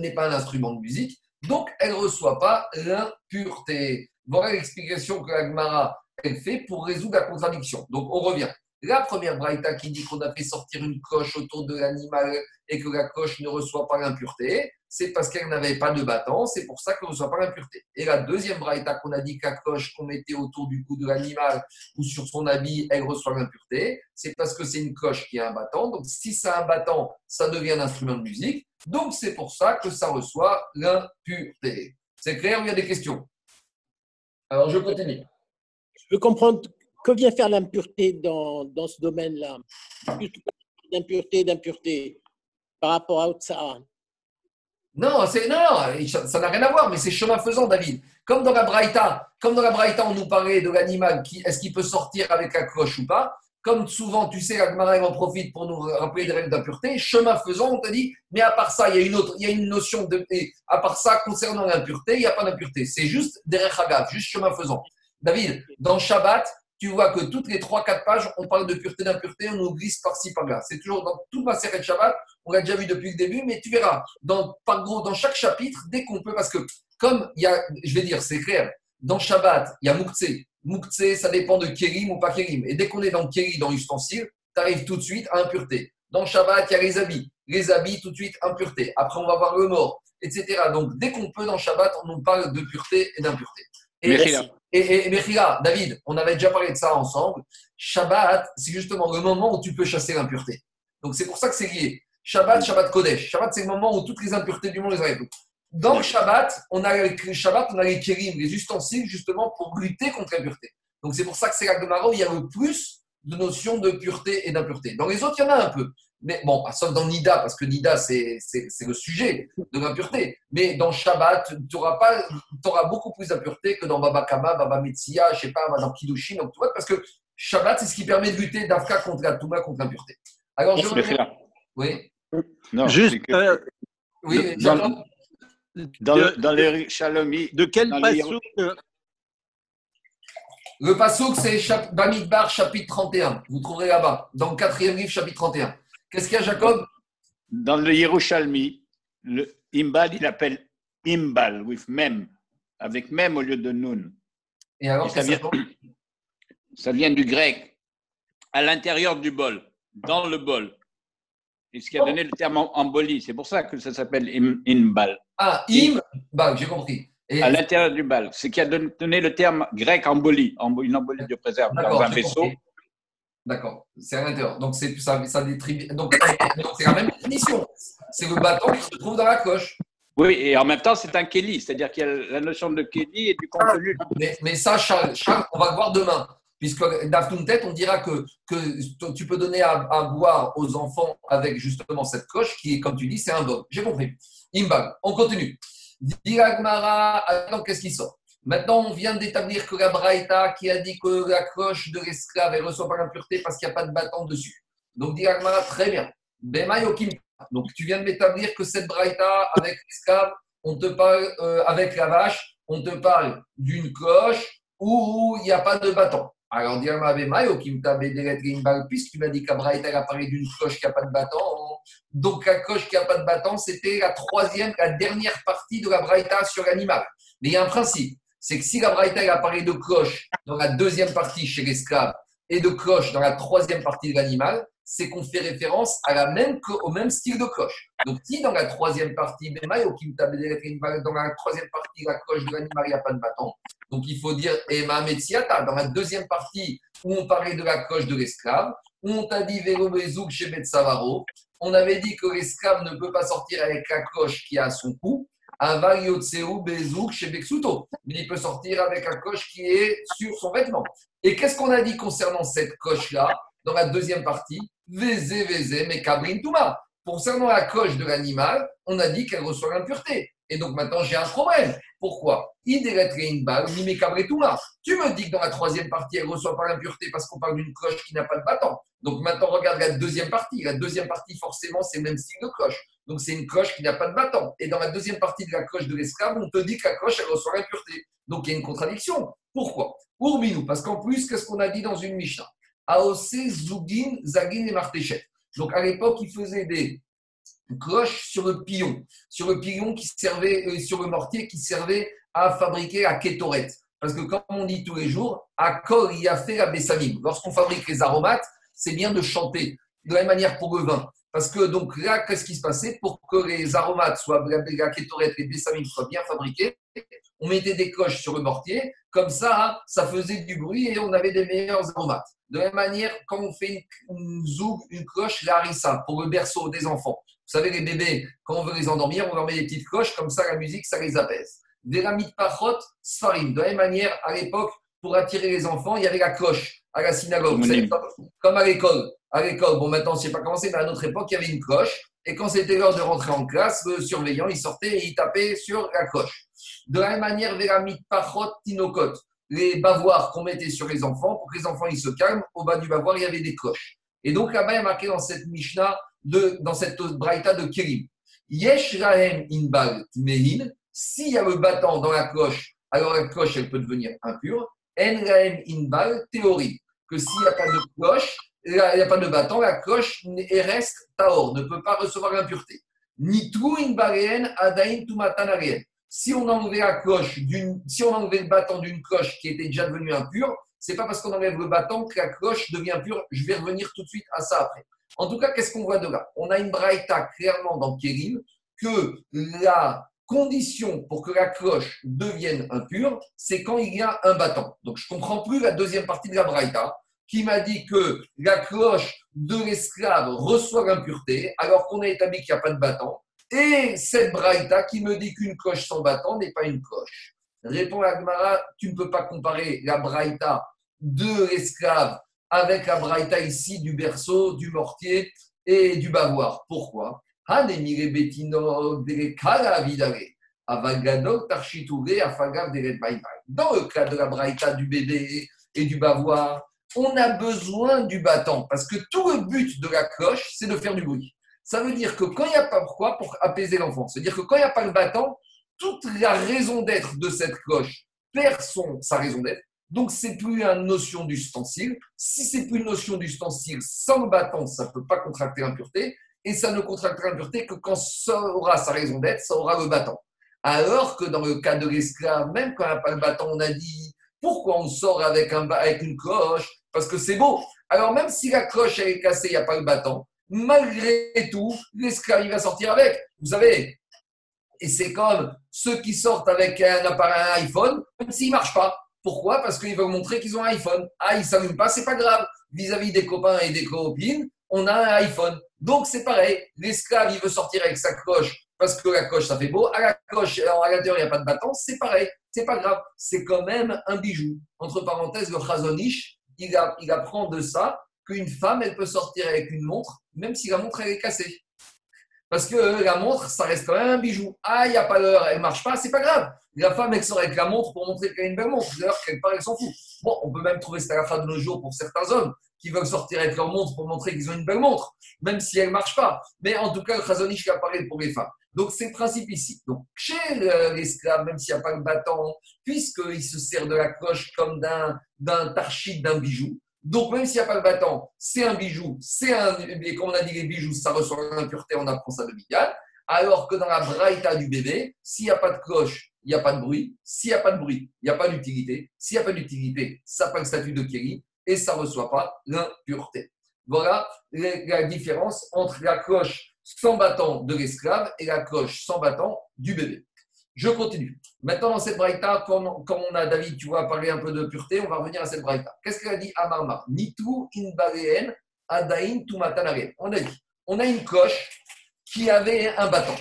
n'est pas un instrument de musique, donc elle ne reçoit pas l'impureté. Voilà l'explication que l'Agmara elle fait pour résoudre la contradiction. Donc on revient. La première braïta qui dit qu'on a fait sortir une cloche autour de l'animal et que la cloche ne reçoit pas l'impureté, c'est parce qu'elle n'avait pas de bâton, c'est pour ça qu'elle ne reçoit pas l'impureté. Et la deuxième braïta qu'on a dit que la cloche qu'on mettait autour du cou de l'animal ou sur son habit, elle reçoit l'impureté, c'est parce que c'est une cloche qui a un bâton. Donc si ça a un bâton, ça devient un instrument de musique. Donc c'est pour ça que ça reçoit l'impureté. C'est clair il y a des questions? Alors je continue. Je veux comprendre que vient faire l'impureté dans, dans ce domaine-là D'impureté, d'impureté par rapport à Otsaha non, c'est, non, ça n'a rien à voir, mais c'est chemin faisant, David. Comme dans la Braïta, comme dans la Braïta, on nous parlait de l'animal, est-ce qu'il peut sortir avec la cloche ou pas? Comme souvent, tu sais, l'Agmara en profite pour nous rappeler des règles d'impureté. Chemin faisant, on t'a dit, mais à part ça, il y a une autre, il y a une notion de, à part ça, concernant l'impureté, il n'y a pas d'impureté. C'est juste derrière juste chemin faisant. David, dans Shabbat, tu vois que toutes les 3-4 pages, on parle de pureté, d'impureté, on nous glisse par-ci, par-là. C'est toujours dans toute ma série de Shabbat, on l'a déjà vu depuis le début, mais tu verras, dans, par gros, dans chaque chapitre, dès qu'on peut, parce que comme il y a, je vais dire, c'est clair, dans Shabbat, il y a Moukhtse. Moukhtse, ça dépend de Kérim ou pas Kérim. Et dès qu'on est dans Kéri, dans l'ustensile, tu arrives tout de suite à impureté. Dans Shabbat, il y a les habits. Les habits, tout de suite, impureté. Après, on va voir le mort, etc. Donc, dès qu'on peut, dans Shabbat, on nous parle de pureté et d'impureté. Et, et, et, David, on avait déjà parlé de ça ensemble. Shabbat, c'est justement le moment où tu peux chasser l'impureté. Donc, c'est pour ça que c'est lié. Shabbat, Shabbat Kodesh. Shabbat, c'est le moment où toutes les impuretés du monde les arrivent. Dans le Shabbat, on a les Shabbat, on a les kérim, les ustensiles, justement, pour lutter contre l'impureté. Donc, c'est pour ça que c'est la Gemara où il y a le plus de notions de pureté et d'impureté. Dans les autres, il y en a un peu. Mais bon, sauf dans Nida, parce que Nida, c'est le sujet de l'impureté. Mais dans Shabbat, tu auras, pas, auras beaucoup plus d'impureté que dans Baba Kama, Baba Metsia, je sais pas, dans Kiddushin, donc tu vois, parce que Shabbat, c'est ce qui permet de lutter d'Afka contre la Touma, contre l'impureté. Alors, je. Oui. Non, Juste. Euh, oui, dans, dans, le, dans les Shalomi. De quel passouk Le passouk, c'est Bamidbar, chapitre 31. Vous trouverez là-bas, dans le quatrième livre, chapitre 31. Qu'est-ce qu'il y a, Jacob? Dans le Yerushalmi, le Imbal, il appelle Imbal, with mem, avec mem au lieu de nun. Et alors, ça, vient, ça vient du grec, à l'intérieur du bol, dans le bol. Et ce qui a donné le terme embolie. C'est pour ça que ça s'appelle imbal. Ah, imbal, j'ai compris. Et... À l'intérieur du bal. C'est qui a donné le terme grec embolie, une embolie de préserve dans un vaisseau. D'accord, c'est à l'intérieur. Donc, c'est ça, ça *coughs* Donc, c'est la même définition. C'est le bâton qui se trouve dans la coche. Oui, et en même temps, c'est un Kelly, c'est-à-dire qu'il y a la notion de Kelly et du contenu. Mais, mais ça, Charles, on va le voir demain. Puisque tête, on dira que, que tu peux donner à, boire aux enfants avec justement cette coche qui comme tu dis, c'est un bon. J'ai compris. Imbag, on continue. Diragmara, qu'est-ce qui sort? Maintenant, on vient d'établir que la Braïta qui a dit que la cloche de l'esclave, elle reçoit pas l'impureté parce qu'il n'y a pas de bâton dessus. Donc, dit très bien. Donc, tu viens de m'établir que cette Braïta avec l'esclave, on te parle euh, avec la vache, on te parle d'une cloche où il n'y a pas de bâton. Alors, puisque tu m'as dit qu'Abraïta a parlé d'une cloche qui n'a pas de bâton, donc la cloche qui n'a pas de bâton, c'était la troisième, la dernière partie de la Braïta sur l'animal. Mais il y a un principe c'est que si la Braïta a parlé de cloche dans la deuxième partie chez l'esclave et de cloche dans la troisième partie de l'animal, c'est qu'on fait référence à la même, au même style de cloche. Donc, si dans la troisième partie, dans la troisième partie, la cloche de l'animal, il n'y a pas de bâton, donc il faut dire Ema Metsiata. Dans la deuxième partie, où on parlait de la cloche de l'esclave, où on t'a dit Vero chez Betsavaro, on avait dit que l'esclave ne peut pas sortir avec la cloche qui a à son cou, Bezouk chez Beksuto. Mais il peut sortir avec un coche qui est sur son vêtement. Et qu'est-ce qu'on a dit concernant cette coche-là dans la deuxième partie? Vézé, vézé, mais Kabrin Touma. Concernant la coche de l'animal, on a dit qu'elle reçoit l'impureté. Et donc maintenant, j'ai un problème. Pourquoi? Tu me dis que dans la troisième partie, elle reçoit pas l'impureté parce qu'on parle d'une cloche qui n'a pas de bâton. Donc maintenant, regarde la deuxième partie. La deuxième partie, forcément, c'est le même style de cloche. Donc c'est une cloche qui n'a pas de bâton. Et dans la deuxième partie de la cloche de l'esclave, on te dit que la cloche, elle reçoit l'impureté. Donc il y a une contradiction. Pourquoi? Urbinou, parce qu'en plus, qu'est-ce qu'on a dit dans une Mishnah Aose, Zugin, Zagin et Martéchet. Donc à l'époque, ils faisaient des cloches sur le pillon, sur le pillon qui servait, euh, sur le mortier qui servait à fabriquer la kétorette. Parce que comme on dit tous les jours, à Kol y a fait la bessamim. Lorsqu'on fabrique les aromates, c'est bien de chanter. De la même manière pour le vin. Parce que donc là, qu'est-ce qui se passait? Pour que les aromates soient, la kétorette, les bessamim soient bien fabriqués, on mettait des cloches sur le mortier. Comme ça, ça faisait du bruit et on avait des meilleurs aromates. De la même manière, quand on fait une, zoug, une cloche, la pour le berceau des enfants. Vous savez, les bébés, quand on veut les endormir, on leur met des petites cloches, comme ça, la musique, ça les apaise. Véramit Pachot, Sfarim. De la même manière, à l'époque, pour attirer les enfants, il y avait la cloche à la synagogue. comme à l'école. À l'école, bon, maintenant, je ne sais pas comment c'est, mais à notre époque, il y avait une cloche. Et quand c'était l'heure de rentrer en classe, le surveillant, il sortait et il tapait sur la cloche. De la même manière, Véramit Pachot, Tinokot les bavoirs qu'on mettait sur les enfants pour que les enfants ils se calment. Au bas du bavoir, il y avait des cloches. Et donc là-bas, il y a marqué dans cette Mishnah, de, dans cette Braïta de Kérim, Yesh Rahem Inbal Mehin, s'il y a le battant dans la cloche, alors la cloche, elle peut devenir impure. En inbal théorie. Que s'il n'y a pas de cloche, il n'y a pas de bâton, la cloche reste taor, ne peut pas recevoir l'impureté. Ni tout inbalen adain tumatanarien. Si on enlevait la cloche si on enlevait le bâton d'une cloche qui était déjà devenue impure, c'est pas parce qu'on enlève le bâton que la cloche devient pure. Je vais revenir tout de suite à ça après. En tout cas, qu'est-ce qu'on voit de là? On a une braïta clairement dans Kérim que la condition pour que la cloche devienne impure, c'est quand il y a un bâton. Donc je comprends plus la deuxième partie de la braïta qui m'a dit que la cloche de l'esclave reçoit l'impureté alors qu'on a établi qu'il n'y a pas de bâton. Et cette braïta qui me dit qu'une cloche sans bâton n'est pas une cloche. Répond Agmara, tu ne peux pas comparer la braïta de l'esclave avec la braïta ici du berceau, du mortier et du bavoir. Pourquoi? Dans le cas de la braïta du bébé et du bavoir, on a besoin du bâton parce que tout le but de la cloche, c'est de faire du bruit. Ça veut dire que quand il n'y a pas pourquoi Pour apaiser l'enfant. C'est-à-dire que quand il n'y a pas le bâton, toute la raison d'être de cette cloche perd son, sa raison d'être. Donc, c'est plus une notion d'ustensile. Si c'est plus une notion d'ustensile, sans le bâton, ça ne peut pas contracter l'impureté. Et ça ne contractera l'impureté que quand ça aura sa raison d'être, ça aura le bâton. Alors que dans le cas de l'esclave, même quand il n'y a pas le bâton, on a dit pourquoi on sort avec, un, avec une cloche Parce que c'est beau. Alors, même si la cloche est cassée, il n'y a pas le bâton, malgré tout, l'esclave, il va sortir avec. Vous savez, et c'est comme ceux qui sortent avec un appareil iPhone, même s'il ne marche pas. Pourquoi? Parce qu'ils veulent montrer qu'ils ont un iPhone. Ah, ils ne s'allument pas, c'est pas grave. Vis-à-vis des copains et des copines, on a un iPhone. Donc c'est pareil. L'esclave, il veut sortir avec sa cloche parce que la coche, ça fait beau. À la coche, alors à l'intérieur, il n'y a pas de bâton. C'est pareil. C'est pas grave. C'est quand même un bijou. Entre parenthèses, le Chazonish, il, il apprend de ça qu'une femme, elle peut sortir avec une montre, même si la montre, elle est cassée. Parce que la montre, ça reste quand même un bijou. Ah, il n'y a pas d'heure, elle ne marche pas, c'est pas grave. La femme, elle sort avec la montre pour montrer qu'elle a une belle montre. D'ailleurs, quelque part, elle s'en fout. Bon, on peut même trouver cette fin de nos jours pour certains hommes qui veulent sortir avec leur montre pour montrer qu'ils ont une belle montre, même si elle ne marche pas. Mais en tout cas, le Khazonish a parlé pour les femmes. Donc, c'est le principe ici. Donc, chez l'esclave, même s'il n'y a pas le bâton, puisqu'il se sert de la cloche comme d'un tarchit, d'un bijou, donc, même s'il n'y a pas le bâton, c'est un bijou, c'est un. Et comme on a dit, les bijoux, ça reçoit l'impureté, on apprend ça de Bigal. Alors que dans la braïta du bébé, s'il n'y a pas de cloche, il n'y a pas de bruit. S'il n'y a pas de bruit, il n'y a pas d'utilité. S'il n'y a pas d'utilité, ça n'a pas le statut de Kéli et ça ne reçoit pas l'impureté. Voilà la différence entre la cloche sans bâton de l'esclave et la cloche sans bâton du bébé. Je continue. Maintenant, dans cette braïta, comme, on a David, tu vois, parlé un peu de pureté, on va revenir à cette braïta. Qu'est-ce qu'elle a dit Amarma? Nitu in adain On a dit, on a une coche qui avait un bâton.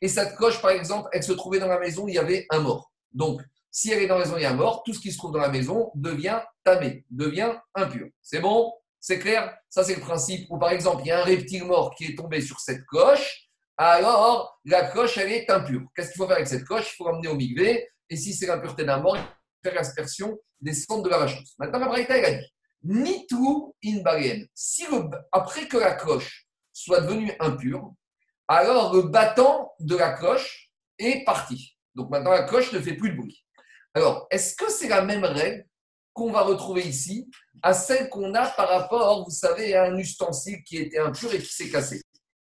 Et cette coche, par exemple, elle se trouvait dans la maison il y avait un mort. Donc, si elle est dans la maison il y a un mort, tout ce qui se trouve dans la maison devient tamé, devient impur. C'est bon? C'est clair? Ça, c'est le principe où, par exemple, il y a un reptile mort qui est tombé sur cette coche alors la coche, elle est impure. Qu'est-ce qu'il faut faire avec cette coche? Il faut l'emmener au migvé, et si c'est l'impureté d'un mort, il faut faire l'aspersion des cendres de la vacheuse. Maintenant, la Braïta, elle a dit Ni tout in Si après que la coche soit devenue impure, alors le battant de la cloche est parti. Donc maintenant, la cloche ne fait plus de bruit. Alors, est-ce que c'est la même règle qu'on va retrouver ici à celle qu'on a par rapport, vous savez, à un ustensile qui était impur et qui s'est cassé?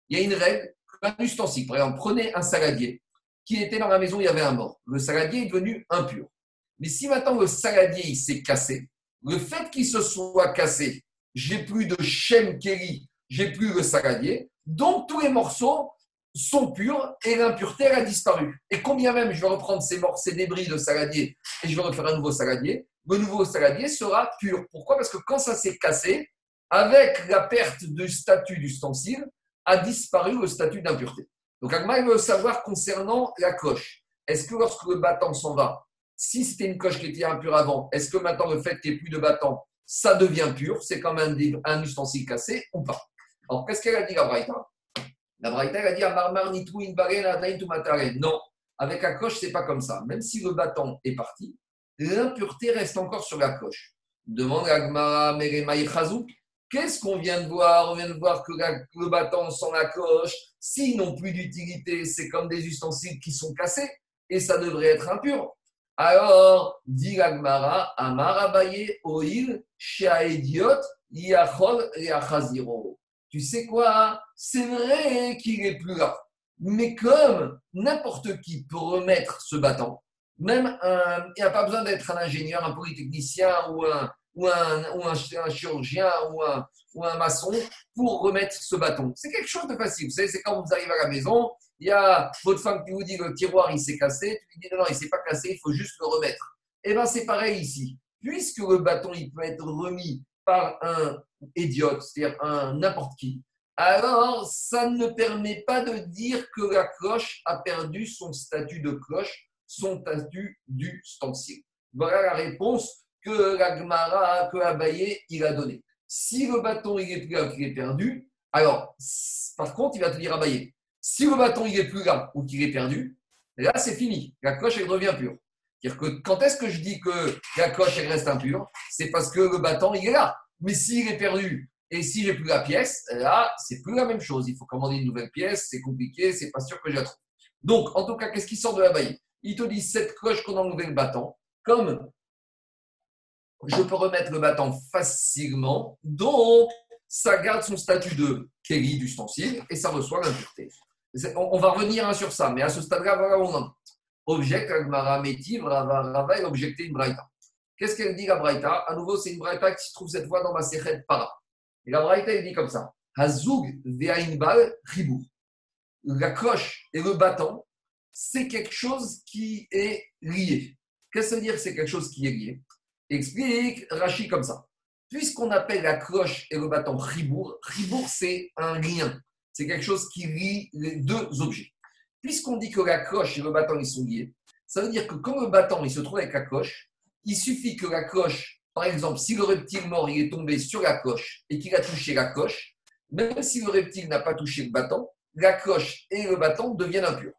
Il y a une règle un ustensile. Par exemple, prenez un saladier qui était dans la maison, il y avait un mort. Le saladier est devenu impur. Mais si maintenant le saladier s'est cassé, le fait qu'il se soit cassé, j'ai plus de Shem Kelly, j'ai plus le saladier, donc tous les morceaux sont purs et l'impureté a disparu. Et combien même je vais reprendre ces, morceaux, ces débris de saladier et je vais refaire un nouveau saladier, le nouveau saladier sera pur. Pourquoi? Parce que quand ça s'est cassé, avec la perte du statut d'ustensile, a disparu le statut d'impureté. Donc Agma veut savoir concernant la coche. Est-ce que lorsque le battant s'en va, si c'était une coche qui était impure avant, est-ce que maintenant le fait qu'il n'y ait plus de battant, ça devient pur C'est comme un, un, ustensile cassé ou pas? Alors qu'est-ce qu'elle a dit la Braïta? La Braïta a dit Amarmar nitou Non, avec la coche, c'est pas comme ça. Même si le battant est parti, l'impureté reste encore sur la coche. Demande Agmara Meremaï Qu'est-ce qu'on vient de voir? On vient de voir que le bâton sans la cloche, s'ils n'ont plus d'utilité, c'est comme des ustensiles qui sont cassés et ça devrait être impur. Alors, dit l'agmara, Amar Abaye, Oil, Shaediot, Yachol et Achaziro. Tu sais quoi? C'est vrai qu'il est plus là. Mais comme n'importe qui peut remettre ce bâton, même un, il n'y a pas besoin d'être un ingénieur, un polytechnicien ou un, ou un, ou un, chirurgien ou un, ou un, maçon pour remettre ce bâton. C'est quelque chose de facile. Vous savez, c'est quand vous arrivez à la maison, il y a votre femme qui vous dit le tiroir il s'est cassé, tu lui dis non, non, il s'est pas cassé, il faut juste le remettre. Eh bien, c'est pareil ici. Puisque le bâton il peut être remis par un idiote, c'est-à-dire un n'importe qui, alors ça ne permet pas de dire que la cloche a perdu son statut de cloche, son statut d'ustensile. Voilà la réponse que la Gemara, que Abaye, il a donnée. Si le bâton il est plus là qu'il est perdu, alors par contre, il va te dire Abaye, si le bâton il est plus là ou qu'il est perdu, là c'est fini, la cloche elle revient pure. C'est-à-dire que quand est-ce que je dis que la cloche elle reste impure? C'est parce que le bâton il est là. Mais s'il est perdu et si j'ai plus la pièce, là c'est plus la même chose. Il faut commander une nouvelle pièce, c'est compliqué, c'est pas sûr que je la trouve. Donc en tout cas, qu'est-ce qui sort de la baille Il te dit cette cloche qu'on a enlevé le bâton, comme je peux remettre le bâton facilement, donc ça garde son statut de Kelly d'ustensile et ça reçoit l'impureté. On, va revenir hein, sur ça, mais à ce stade-là, voilà on en Objecte, Agmara Métiv, Rava, elle objecté une braïta. Qu'est-ce qu'elle dit la braïta? À nouveau, c'est une braïta qui se trouve cette fois dans ma Sechet Para. Et la braïta, elle dit comme ça Hazoug ve'ainbal ribou. La cloche et le bâton, c'est quelque chose qui est lié. Qu'est-ce que ça veut dire c'est quelque chose qui est lié? Explique Rachi comme ça. Puisqu'on appelle la cloche et le bâton ribour, ribour c'est un lien. C'est quelque chose qui lie les deux objets. Puisqu'on dit que la cloche et le bâton ils sont liés, ça veut dire que quand le bâton il se trouve avec la cloche, il suffit que la cloche, par exemple, si le reptile mort il est tombé sur la cloche et qu'il a touché la cloche, même si le reptile n'a pas touché le bâton, la cloche et le bâton deviennent impurs.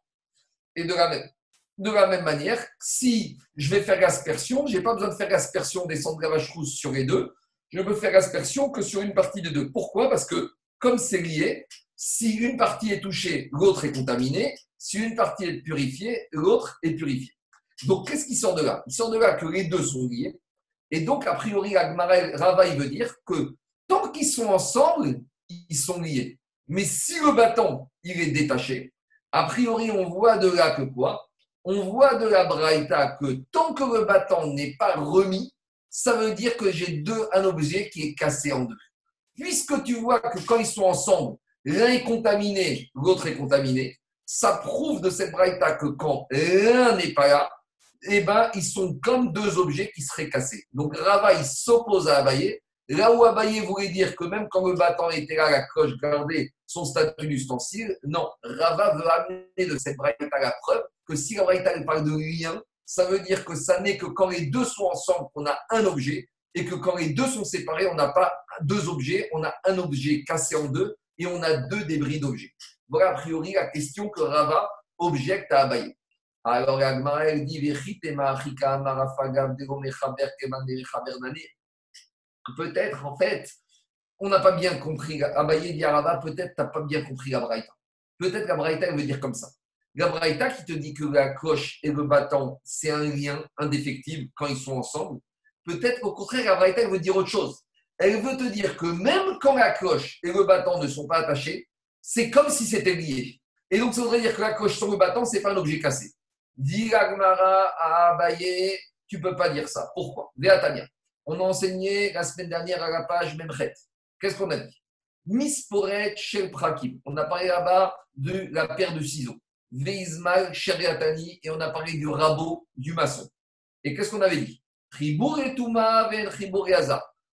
Et de la même, de la même manière, si je vais faire l'aspersion, je n'ai pas besoin de faire l'aspersion des cendres de sur les deux. Je peux faire l'aspersion que sur une partie des deux. Pourquoi? Parce que comme c'est lié, si une partie est touchée, l'autre est contaminée. Si une partie est purifiée, l'autre est purifiée. Donc, qu'est-ce qui sort de là? Il sort de là que les deux sont liés. Et donc, a priori, Rava, il veut dire que tant qu'ils sont ensemble, ils sont liés. Mais si le bâton, il est détaché, a priori, on voit de là que quoi? On voit de la Braïta que tant que le bâton n'est pas remis, ça veut dire que j'ai deux, un objet qui est cassé en deux. Puisque tu vois que quand ils sont ensemble, l'un est contaminé, l'autre est contaminé, ça prouve de cette Braïta que quand l'un n'est pas là, eh ben, ils sont comme deux objets qui seraient cassés. Donc Rava, il s'oppose à Abaye. Là où Abaye voulait dire que même quand le bâton était là, la cloche gardait son statut d'ustensile, non, Rava veut amener de cette Braïta la preuve que si la Braïta parle de lien, ça veut dire que ça n'est que quand les deux sont ensemble qu'on a un objet, et que quand les deux sont séparés, on n'a pas deux objets, on a un objet cassé en deux, et on a deux débris d'objets. Voilà a priori la question que Rava objecte à Abaye. Alors, elle dit Peut-être, en fait, on n'a pas bien compris. Abaye dit Peut-être tu n'as pas bien compris la. Peut-être la elle veut dire comme ça. La qui te dit que la cloche et le bâton, c'est un lien indéfectible quand ils sont ensemble, peut-être au contraire, la Braïta veut dire autre chose. Elle veut te dire que même quand la cloche et le bâton ne sont pas attachés, c'est comme si c'était lié. Et donc, ça voudrait dire que la cloche sur le bâton, ce n'est pas un objet cassé. Dit Agmara à Abaye, tu peux pas dire ça. Pourquoi? Véatania. On a enseigné la semaine dernière à la page Memchet. Qu'est-ce qu'on a dit? Misporet Shel Prakim. On a parlé là-bas de la paire de ciseaux. Veizmal Sheriatani, et on a parlé du rabot du maçon. Et qu'est-ce qu'on avait dit?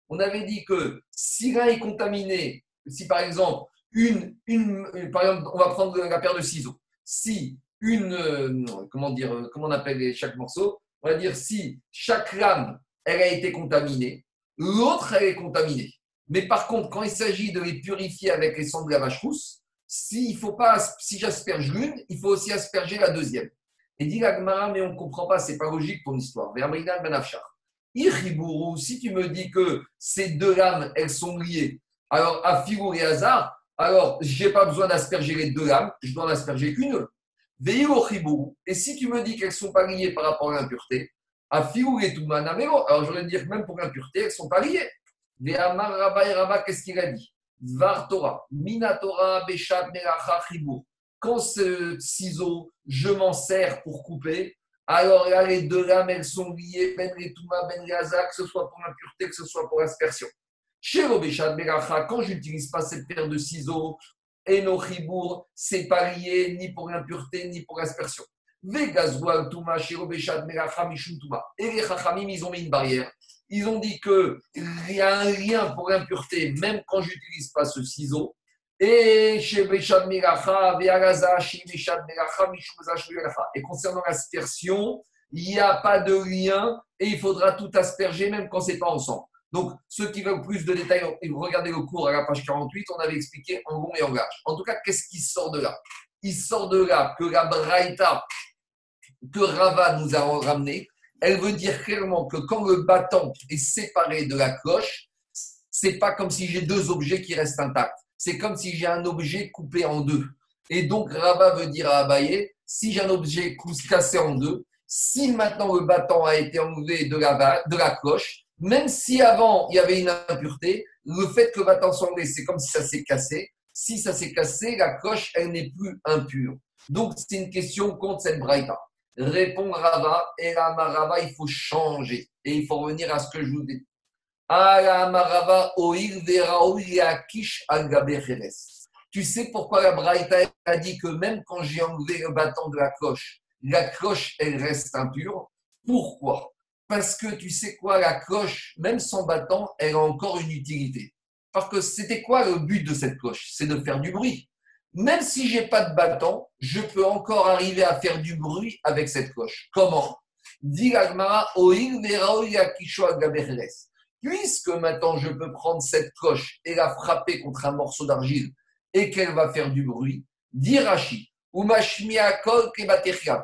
On avait dit que si l'un est contaminé, si par exemple, une, une, par exemple, on va prendre la paire de ciseaux. Si une, euh, comment dire, euh, comment on appelle chaque morceau? On va dire si chaque lame, elle a été contaminée, l'autre, elle est contaminée. Mais par contre, quand il s'agit de les purifier avec les cendres de la vache rousse, si, faut pas, si j'asperge l'une, il faut aussi asperger la deuxième. Et dit l'agmara, mais on ne comprend pas, c'est pas logique ton histoire. Ben si tu me dis que ces deux lames, elles sont liées, alors à Figour et hasard, alors j'ai pas besoin d'asperger les deux lames, je dois en asperger qu'une. Et si tu me dis qu'elles ne sont pas liées par rapport à l'impureté, Alors je voudrais dire que même pour l'impureté, elles ne sont pas liées. Ve'amar Rabba et Rabba, qu'est-ce qu'il a dit? Var Torah, Minatora, Beshat, Melacha. Quand ce ciseau, je m'en sers pour couper, alors là, les deux lames, elles sont liées, Ben Retuma, Ben que ce soit pour l'impureté, que ce soit pour l'aspersion. Chez Robéchat Beracha, quand je n'utilise pas cette paire de ciseaux, et nos c'est pas lié ni pour l'impureté, ni pour l'aspersion. Et les Chachamim, ils ont mis une barrière. Ils ont dit qu'il y a un lien pour l'impureté, même quand je n'utilise pas ce ciseau. Et concernant l'aspersion, il n'y a pas de lien et il faudra tout asperger même quand ce n'est pas ensemble. Donc, ceux qui veulent plus de détails, regardez le cours à la page 48, on avait expliqué en long et en large. En tout cas, qu'est-ce qui sort de là? Il sort de là que la braïta que Rava nous a ramené, elle veut dire clairement que quand le bâton est séparé de la cloche, c'est pas comme si j'ai deux objets qui restent intacts c'est comme si j'ai un objet coupé en deux. Et donc, Rabat veut dire à Abaye, si j'ai un objet cassé en deux, si maintenant le bâton a été enlevé de la, de la cloche, même si avant il y avait une impureté, le fait que le bâton soit enlevé, c'est comme si ça s'est cassé. Si ça s'est cassé, la cloche, elle n'est plus impure. Donc, c'est une question contre cette braïta. Répond Rava, et là, Rava, il faut changer. Et il faut revenir à ce que je vous dis. Tu sais pourquoi la Braïta a dit que même quand j'ai enlevé le bâton de la cloche, la cloche, elle reste impure? Pourquoi? Parce que tu sais quoi, la cloche, même sans bâton, elle a encore une utilité. Parce que c'était quoi le but de cette cloche? C'est de faire du bruit. Même si j'ai pas de bâton, je peux encore arriver à faire du bruit avec cette cloche. Comment? Puisque maintenant je peux prendre cette coche et la frapper contre un morceau d'argile et qu'elle va faire du bruit, d'Irachi, ou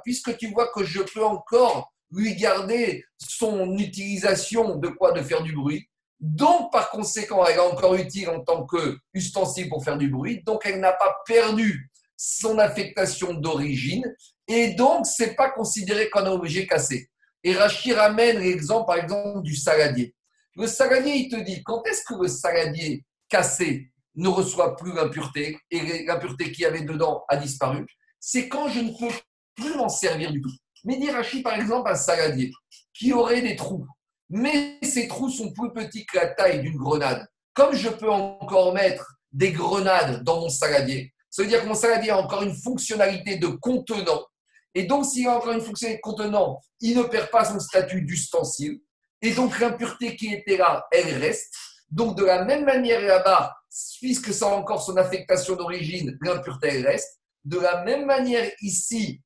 puisque tu vois que je peux encore lui garder son utilisation de quoi? De faire du bruit. Donc, par conséquent, elle est encore utile en tant qu'ustensile pour faire du bruit. Donc, elle n'a pas perdu son affectation d'origine. Et donc, ce n'est pas considéré comme un objet cassé. Et Rachid ramène l'exemple, par exemple, du saladier. Le saladier, il te dit, quand est-ce que le saladier cassé ne reçoit plus l'impureté et l'impureté qu'il y avait dedans a disparu? C'est quand je ne peux plus m'en servir du tout. Mais Rachid, par exemple, un saladier qui aurait des trous, mais ces trous sont plus petits que la taille d'une grenade. Comme je peux encore mettre des grenades dans mon saladier, ça veut dire que mon saladier a encore une fonctionnalité de contenant. Et donc, s'il a encore une fonctionnalité de contenant, il ne perd pas son statut d'ustensile. Et donc l'impureté qui était là, elle reste. Donc de la même manière là-bas, puisque ça a encore son affectation d'origine, l'impureté elle reste. De la même manière ici,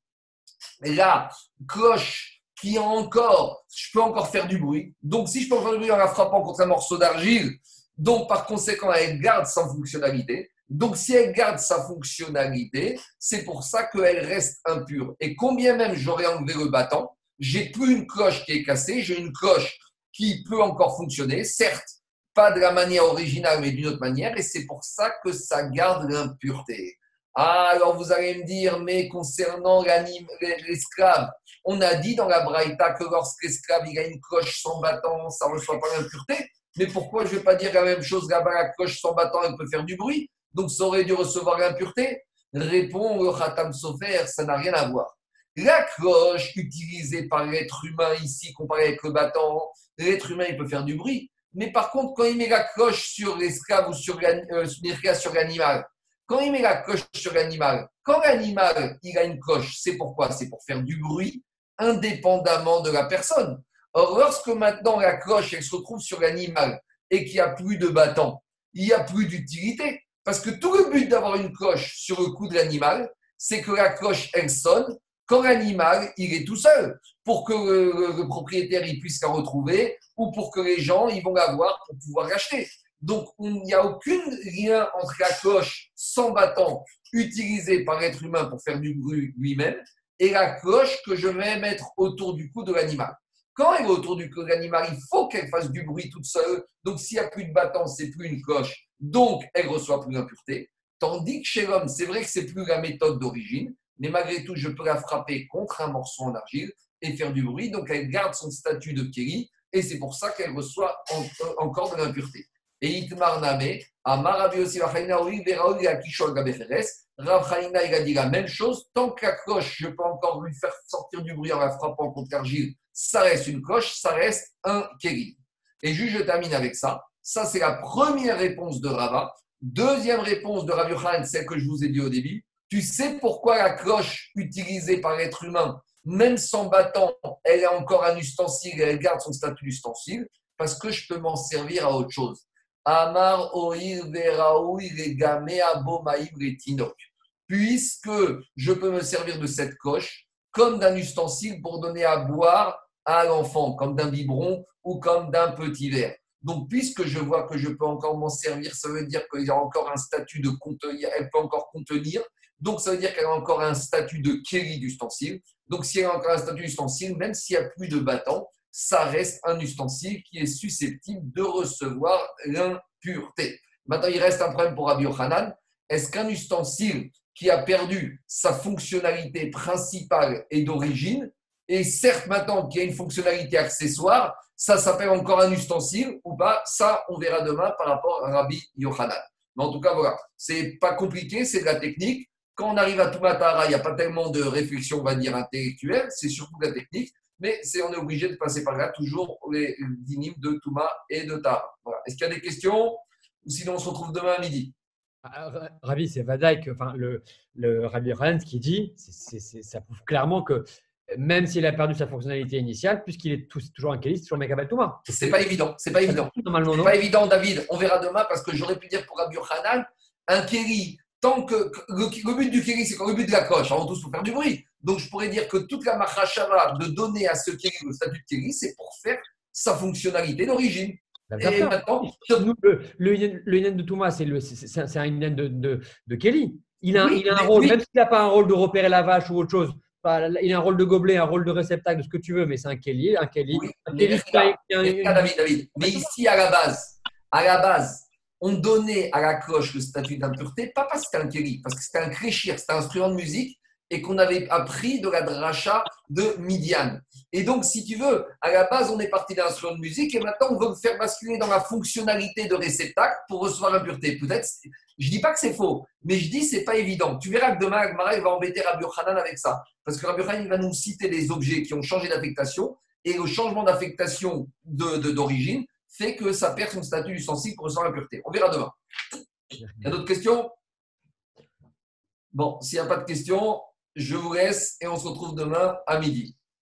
la cloche qui encore, je peux encore faire du bruit. Donc si je peux faire du bruit en la frappant contre un morceau d'argile, donc par conséquent elle garde sa fonctionnalité. Donc si elle garde sa fonctionnalité, c'est pour ça qu'elle reste impure. Et combien même j'aurais enlevé le bâton, j'ai plus une cloche qui est cassée, j'ai une cloche qui peut encore fonctionner, certes, pas de la manière originale, mais d'une autre manière, et c'est pour ça que ça garde l'impureté. Ah, alors vous allez me dire, mais concernant l'esclave, on a dit dans la Braïta que lorsque l'esclave a une cloche sans bâton, ça ne reçoit pas l'impureté. Mais pourquoi je ne vais pas dire la même chose là-bas, la cloche sans bâton, elle peut faire du bruit? Donc ça aurait dû recevoir l'impureté? Répond le Khatam Sofer, ça n'a rien à voir. La cloche utilisée par l'être humain ici, comparée avec le bâton, l'être humain, il peut faire du bruit. Mais par contre, quand il met la cloche sur l'esclave ou sur euh, l'animal, quand il met la cloche sur l'animal, quand l'animal il a une cloche, c'est pourquoi? C'est pour faire du bruit indépendamment de la personne. Or, lorsque maintenant la cloche elle se retrouve sur l'animal et qu'il n'y a plus de bâton, il n'y a plus d'utilité. Parce que tout le but d'avoir une cloche sur le cou de l'animal, c'est que la cloche elle sonne quand l'animal, il est tout seul, pour que le, propriétaire il puisse la retrouver ou pour que les gens ils vont la voir pour pouvoir l'acheter. Donc, il n'y a aucun lien entre la cloche sans bâton utilisée par l'être humain pour faire du bruit lui-même et la cloche que je vais mettre autour du cou de l'animal. Quand elle est autour du cou de l'animal, il faut qu'elle fasse du bruit toute seule. Donc, s'il n'y a plus de bâton, c'est plus une cloche. Donc, elle reçoit plus d'impureté. Tandis que chez l'homme, c'est vrai que c'est plus la méthode d'origine, mais malgré tout, je peux la frapper contre un morceau en argile. et faire du bruit. Donc elle garde son statut de Kéli et c'est pour ça qu'elle reçoit euh, encore de l'impureté. Et Itmar Name, Amar aussi Rav il a dit la même chose. Tant que la cloche, je peux encore lui faire sortir du bruit en la frappant contre l'argile, ça reste une cloche, ça reste un kéli. Et juste, je termine avec ça. Ça, c'est la première réponse de Rava. Deuxième réponse de Rav Yochanan, celle que je vous ai dit au début. Tu sais pourquoi la cloche utilisée par l'être humain, même sans bâton, elle est encore un ustensile et elle garde son statut d'ustensile? Parce que je peux m'en servir à autre chose. Amar Puisque je peux me servir de cette coche comme d'un ustensile pour donner à boire à l'enfant, comme d'un biberon ou comme d'un petit verre. Donc, puisque je vois que je peux encore m'en servir, ça veut dire qu'il y a encore un statut de contenir, elle peut encore contenir. Donc, ça veut dire qu'elle a encore un statut de kéli d'ustensile. Donc, si elle a encore un statut d'ustensile, même s'il n'y a plus de battant, ça reste un ustensile qui est susceptible de recevoir l'impureté. Maintenant, il reste un problème pour Rabbi Yochanan. Est-ce qu'un ustensile qui a perdu sa fonctionnalité principale et d'origine, et certes maintenant qu'il y a une fonctionnalité accessoire, ça s'appelle encore un ustensile ou pas? Ça, on verra demain par rapport à Rabbi Yochanan. Mais en tout cas, voilà, c'est pas compliqué, c'est de la technique. Quand on arrive à Tumatara, il n'y a pas tellement de réflexion, on va dire, intellectuelle, c'est surtout de la technique mais c'est, on est obligé de passer par là, toujours les dynimes de Touma et de Tara. Est-ce qu'il y a des questions? Ou sinon, on se retrouve demain à midi. Ah, ah, Ravi, c'est Vadaï, enfin, le, le Rabbi Rand qui dit, ça prouve clairement que même s'il a perdu sa fonctionnalité initiale, puisqu'il est toujours un kéli, c'est toujours Mekabel Touma. C'est pas évident, c'est pas évident. C'est pas évident, David. On verra demain parce que j'aurais pu dire pour Rabbi Hanan, un kéli, tant que le, but du kéli, c'est quand le but de la coche, avant tout, c'est pour faire du bruit. Donc, je pourrais dire que toute la machashava de donner à ce kéli le statut de kéli, c'est pour faire sa fonctionnalité d'origine. Et maintenant, Nous, le, le, de Thomas, c'est un Inen de, de, de, Kelly. Il a, il a un rôle, même s'il n'a pas un rôle de repérer la vache ou autre chose, il a un rôle de gobelet, un rôle de réceptacle, ce que tu veux, mais c'est un Kelly. Un Kelly. David, David. Mais ici, à la base, à la base, on donnait à la cloche le statut d'impureté, pas parce que c'était un Kelly, parce que c'était un créchir, c'était un instrument de musique et qu'on avait appris de la dracha de Midian. Et donc, si tu veux, à la base, on est parti d'un instrument de musique et maintenant, on veut le faire basculer dans la fonctionnalité de réceptacle pour recevoir l'impureté. Peut-être, je dis pas que c'est faux, mais je dis c'est pas évident. Tu verras que demain, Agmara, va embêter Rabbi Hanan avec ça. Parce que Rabbi Hanan, va nous citer des objets qui ont changé d'affectation et le changement d'affectation d'origine de, fait que ça perd son statut du sensible pour recevoir l'impureté. On verra demain. Il y a d'autres questions? Bon, s'il n'y a pas de questions, je vous laisse et on se retrouve demain à midi.